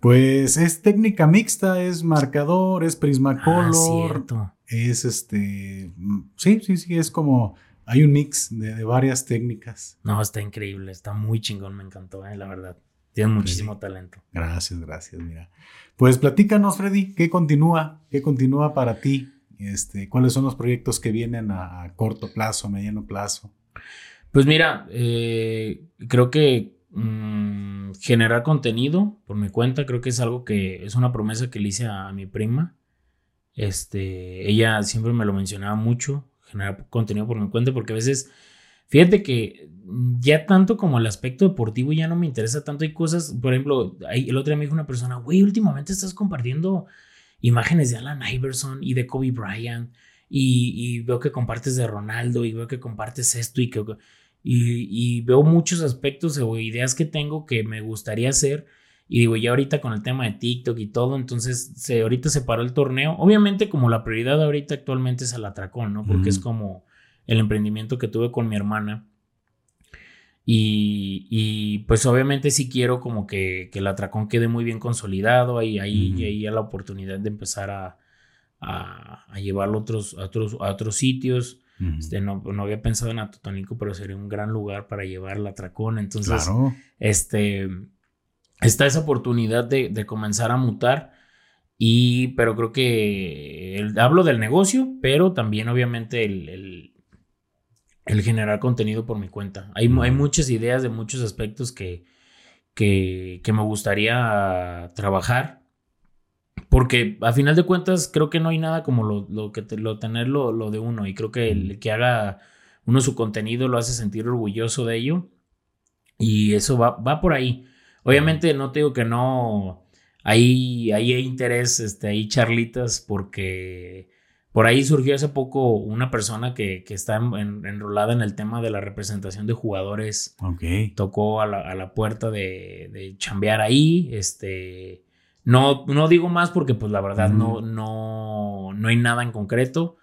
Pues es técnica mixta, es marcador, es prismacolor. Ah, es este. Sí, sí, sí, es como hay un mix de, varias técnicas. No, está increíble, está muy chingón, me encantó, eh, la verdad. Tienes muchísimo talento. Gracias, gracias, mira. Pues platícanos, Freddy, ¿qué continúa? ¿Qué continúa para ti? Este, ¿Cuáles son los proyectos que vienen a, corto plazo, mediano plazo? Pues mira, eh, creo que mm, generar contenido por mi cuenta, creo que es algo que es una promesa que le hice a, mi prima. Este, ella siempre me lo mencionaba mucho generar contenido por mi cuenta, porque a veces, fíjate que ya tanto como el aspecto deportivo ya no me interesa tanto. Hay cosas, por ejemplo, el otro día me dijo una persona, güey, últimamente estás compartiendo imágenes de Alan Iverson y de Kobe Bryant. Y, veo que compartes de Ronaldo y veo que compartes esto y que y, y, veo muchos aspectos o ideas que tengo que me gustaría hacer y digo, ya ahorita con el tema de TikTok y todo, entonces se, ahorita se paró el torneo. Obviamente como la prioridad ahorita actualmente es el atracón, ¿no? Porque es como el emprendimiento que tuve con mi hermana. Y, y, pues obviamente sí quiero como que, que el atracón quede muy bien consolidado. Ahí, ahí, ahí la oportunidad de empezar a, a, a llevarlo a otros, a otros, a otros sitios. este, no, no, había pensado en Atotónico, pero sería un gran lugar para llevar el atracón. Entonces, este está esa oportunidad de, comenzar a mutar. Y, pero creo que hablo del negocio, pero también obviamente el, el, generar contenido por mi cuenta. Hay, hay, muchas ideas de muchos aspectos que, que, me gustaría trabajar. Porque a final de cuentas creo que no hay nada como lo, lo que lo, tener lo, de uno. Y creo que el que haga uno su contenido lo hace sentir orgulloso de ello. Y eso va, va por ahí. Obviamente no te digo que no. Ahí, ahí hay interés, este, hay charlitas, porque por ahí surgió hace poco una persona que, está enrolada en el tema de la representación de jugadores. Ok. Tocó a la, puerta de, de, chambear ahí. Este. No, no digo más porque, pues, la verdad, no, no, no hay nada en concreto.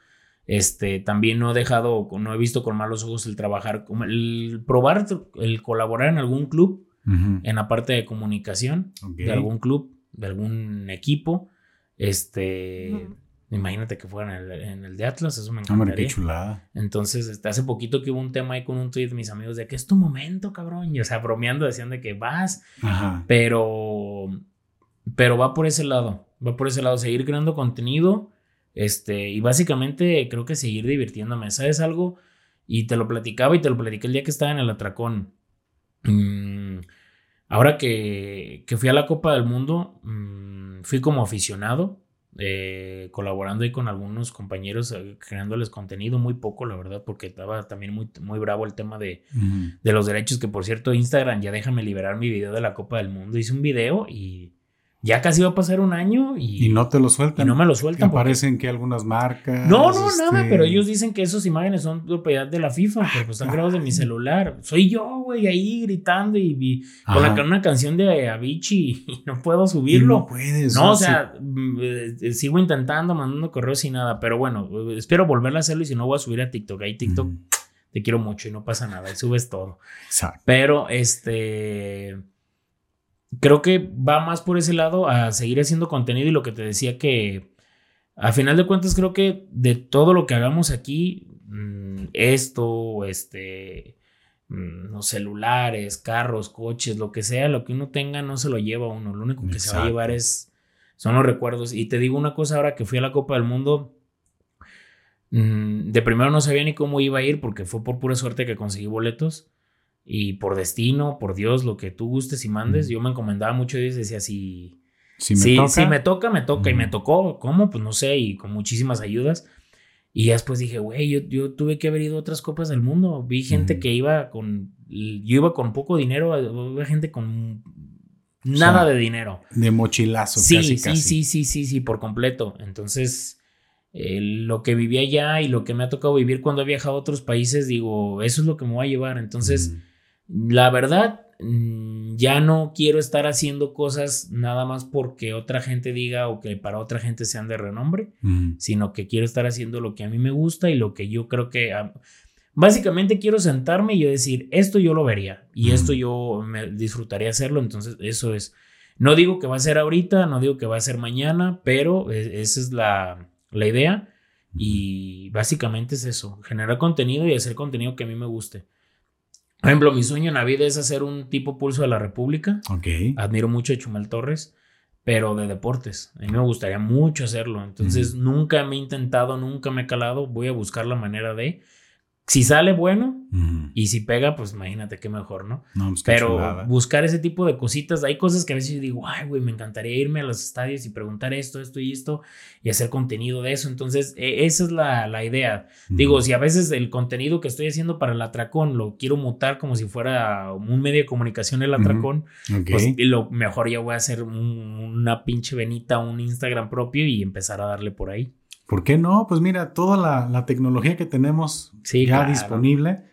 Este, también no he dejado, no he visto con malos ojos el trabajar, el probar, el colaborar en algún club en la parte de comunicación de algún club, de algún equipo. Este, Imagínate que fuera en el, de Atlas, eso me encantaría. Hombre, qué chulada. Entonces, este, hace poquito que hubo un tema ahí con un tweet de mis amigos de que es tu momento, cabrón. Y, o sea, bromeando, decían de que vas. Ajá. Pero, pero va por ese lado. Va por ese lado, seguir creando contenido. Este, y básicamente creo que seguir divirtiéndome. ¿Sabes algo? Y te lo platicaba y te lo platiqué el día que estaba en el atracón. Mm, ahora que, que, fui a la Copa del Mundo, mm, fui como aficionado eh, colaborando ahí con algunos compañeros, eh, creándoles contenido, muy poco, la verdad, porque estaba también muy, muy bravo el tema de, de los derechos, que por cierto, Instagram ya déjame liberar mi video de la Copa del Mundo. Hice un video y ya casi va a pasar un año y, y no te lo sueltan. Y no me lo sueltan. Aparecen que algunas marcas. No, no, nada, este pero ellos dicen que esas imágenes son propiedad de la FIFA, pero pues están grabados de mi celular. Soy yo, güey, ahí gritando y, con la, una canción de Avicii y no puedo subirlo. no puedes. No, o sea, mm, eh, sigo intentando, mandando correos y nada, pero bueno, espero volver a hacerlo y si no voy a subir a TikTok. Ahí TikTok te quiero mucho y no pasa nada, ahí subes todo. Exacto. Pero este creo que va más por ese lado a seguir haciendo contenido y lo que te decía que a final de cuentas creo que de todo lo que hagamos aquí, mm, esto, este, mm, los celulares, carros, coches, lo que sea, lo que uno tenga no se lo lleva uno, lo único que se va a llevar es, son los recuerdos. Y te digo una cosa ahora que fui a la Copa del Mundo. Mm, de primero no sabía ni cómo iba a ir porque fue por pura suerte que conseguí boletos y por destino, por Dios, lo que tú gustes y mandes. Yo me encomendaba mucho y decía, si, si, me, toca? si me toca, me toca. Y me tocó, ¿cómo? Pues no sé, y con muchísimas ayudas. Y después dije, güey, yo, yo, tuve que haber ido a otras copas del mundo. Vi gente que iba con, yo iba con poco dinero, había gente con nada de dinero. De mochilazo, sí, casi, sí, sí, sí, sí, sí, por completo. Entonces, eh, lo que viví allá y lo que me ha tocado vivir cuando he viajado a otros países, digo, eso es lo que me va a llevar. Entonces, la verdad, mm, ya no quiero estar haciendo cosas nada más porque otra gente diga o que para otra gente sean de renombre, sino que quiero estar haciendo lo que a mí me gusta y lo que yo creo que... básicamente quiero sentarme y yo decir, esto yo lo vería y esto yo me disfrutaría hacerlo, entonces eso es... No digo que va a ser ahorita, no digo que va a ser mañana, pero e, esa es la, la idea y básicamente es eso, generar contenido y hacer contenido que a mí me guste. Por ejemplo, mi sueño en la vida es hacer un tipo pulso de la República. Ok. Admiro mucho a Chumel Torres, pero de deportes. A mí me gustaría mucho hacerlo. Entonces, nunca me he intentado, nunca me he calado. Voy a buscar la manera de. Si sale bueno y si pega, pues imagínate qué mejor, ¿no? no pues Pero buscar ese tipo de cositas, hay cosas que a veces yo digo, ay, güey, me encantaría irme a los estadios y preguntar esto, esto y esto y hacer contenido de eso. Entonces, e, esa es la, la idea. Digo, si a veces el contenido que estoy haciendo para el atracón lo quiero mutar como si fuera un medio de comunicación el atracón, pues lo mejor ya voy a hacer una pinche venita, un Instagram propio y empezar a darle por ahí. ¿Por qué no? Pues mira, toda la, tecnología que tenemos ya disponible.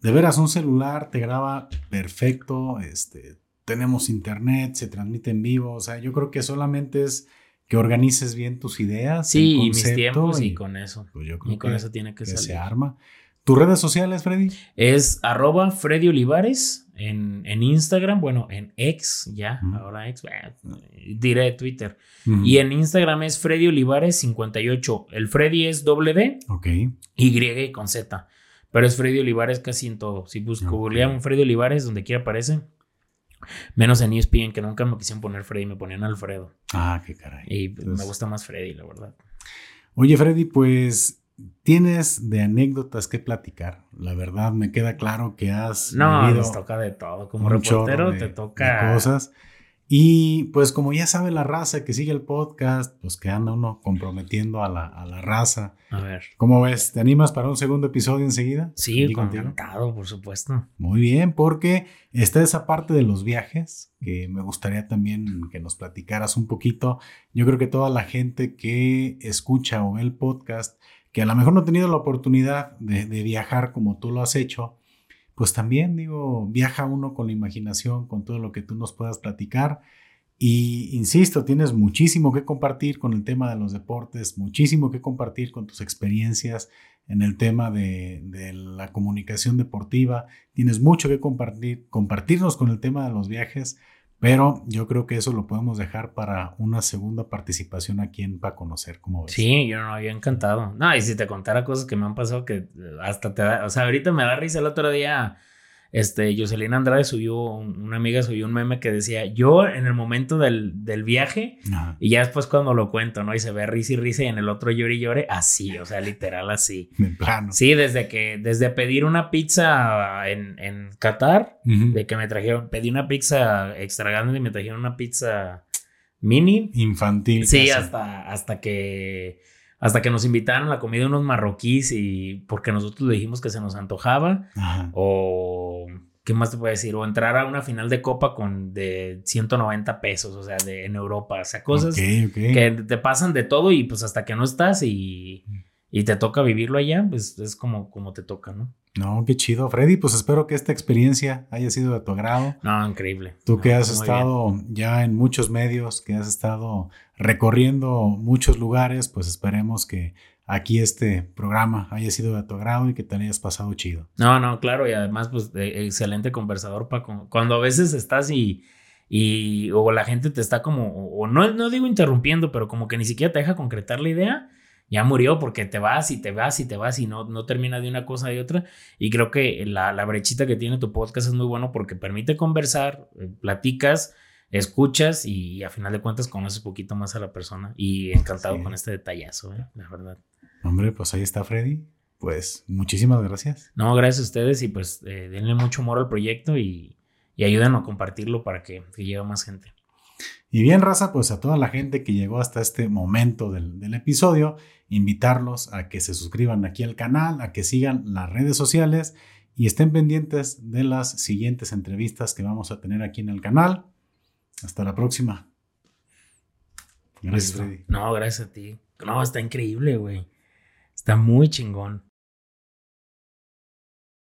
De veras, un celular te graba perfecto. Este, tenemos internet, se transmite en vivo. O sea, yo creo que solamente es que organices bien tus ideas. Sí, y mis tiempos y, con eso. Pues yo creo y con eso tiene que, que se arma. ¿Tus redes sociales, Freddy? Es arroba Freddy Olivares en, en, Instagram, bueno, en X, ya, ahora X, diré Twitter. Y en Instagram es Freddy Olivares 58. El Freddy es doble D, Y con Z. Pero es Freddy Olivares casi en todo. Si busco, okay. Freddy Olivares, donde quiera aparece. Menos en ESPN, que nunca me quisieron poner Freddy, me ponían Alfredo. Ah, qué caray. Y me gusta más Freddy, la verdad. Oye, Freddy, pues tienes de anécdotas que platicar. La verdad, me queda claro que has. No, nos toca de todo. Como reportero, te toca. cosas. Y pues, como ya sabe la raza que sigue el podcast, pues que anda uno comprometiendo a la, a la raza. A ver. ¿Cómo ves? ¿Te animas para un segundo episodio enseguida? Sí, encantado, por supuesto. Muy bien, porque está esa parte de los viajes que me gustaría también que nos platicaras un poquito. Yo creo que toda la gente que escucha o ve el podcast que a lo mejor no ha tenido la oportunidad de, viajar como tú lo has hecho, pues también digo, viaja uno con la imaginación, con todo lo que tú nos puedas platicar. Y insisto, tienes muchísimo que compartir con el tema de los deportes, muchísimo que compartir con tus experiencias en el tema de, de la comunicación deportiva, tienes mucho que compartir, compartirnos con el tema de los viajes, Pero yo creo que eso lo podemos dejar para una segunda participación aquí en Pa Conocer, como ves. Sí, yo no había encantado. No, y si te contara cosas que me han pasado que hasta te da, o sea, ahorita me da risa el otro día este, Jocelyn Andrade subió, una amiga subió un meme que decía, yo en el momento del, viaje, y ya después cuando lo cuento, ¿no? Y se ve risa y risa y en el otro llore y llore, así, o sea, literal así. En plano. Sí, desde que, desde pedir una pizza en, en Qatar, de que me trajeron, pedí una pizza extra grande y me trajeron una pizza mini. Infantil. Sí, hasta, hasta que hasta que nos invitaron a la comida unos marroquíes y porque nosotros le dijimos que se nos antojaba. O, ¿qué más te puedo decir? O entrar a una final de copa con de 190 pesos, o sea, de, en Europa. O sea, cosas que te pasan de todo y pues hasta que no estás y, y te toca vivirlo allá, pues es como, como te toca, ¿no? No, qué chido, Freddy. Pues espero que esta experiencia haya sido de tu agrado. No, increíble. Tú que has estado ya en muchos medios, que has estado recorriendo muchos lugares, pues esperemos que aquí este programa haya sido de tu agrado y que te hayas pasado chido. No, no, claro, y además, pues, excelente conversador, Paco. Cuando a veces estás y, y o la gente te está como, o no, no digo interrumpiendo, pero como que ni siquiera te deja concretar la idea ya murió porque te vas y te vas y te vas y no, no termina de una cosa y otra. Y creo que la, la brechita que tiene tu podcast es muy bueno porque permite conversar, eh, platicas, escuchas y, a final de cuentas conoces un poquito más a la persona. Y encantado con este detallazo, ¿eh? la verdad. Hombre, pues ahí está Freddy. Pues muchísimas gracias. No, gracias a ustedes y pues eh, denle mucho amor al proyecto y, y ayúdenos a compartirlo para que, que llegue más gente. Y bien, raza, pues a toda la gente que llegó hasta este momento del, del episodio invitarlos a que se suscriban aquí al canal, a que sigan las redes sociales y estén pendientes de las siguientes entrevistas que vamos a tener aquí en el canal. Hasta la próxima. Gracias, Freddy. No, gracias a ti. No, está increíble, güey. Está muy chingón.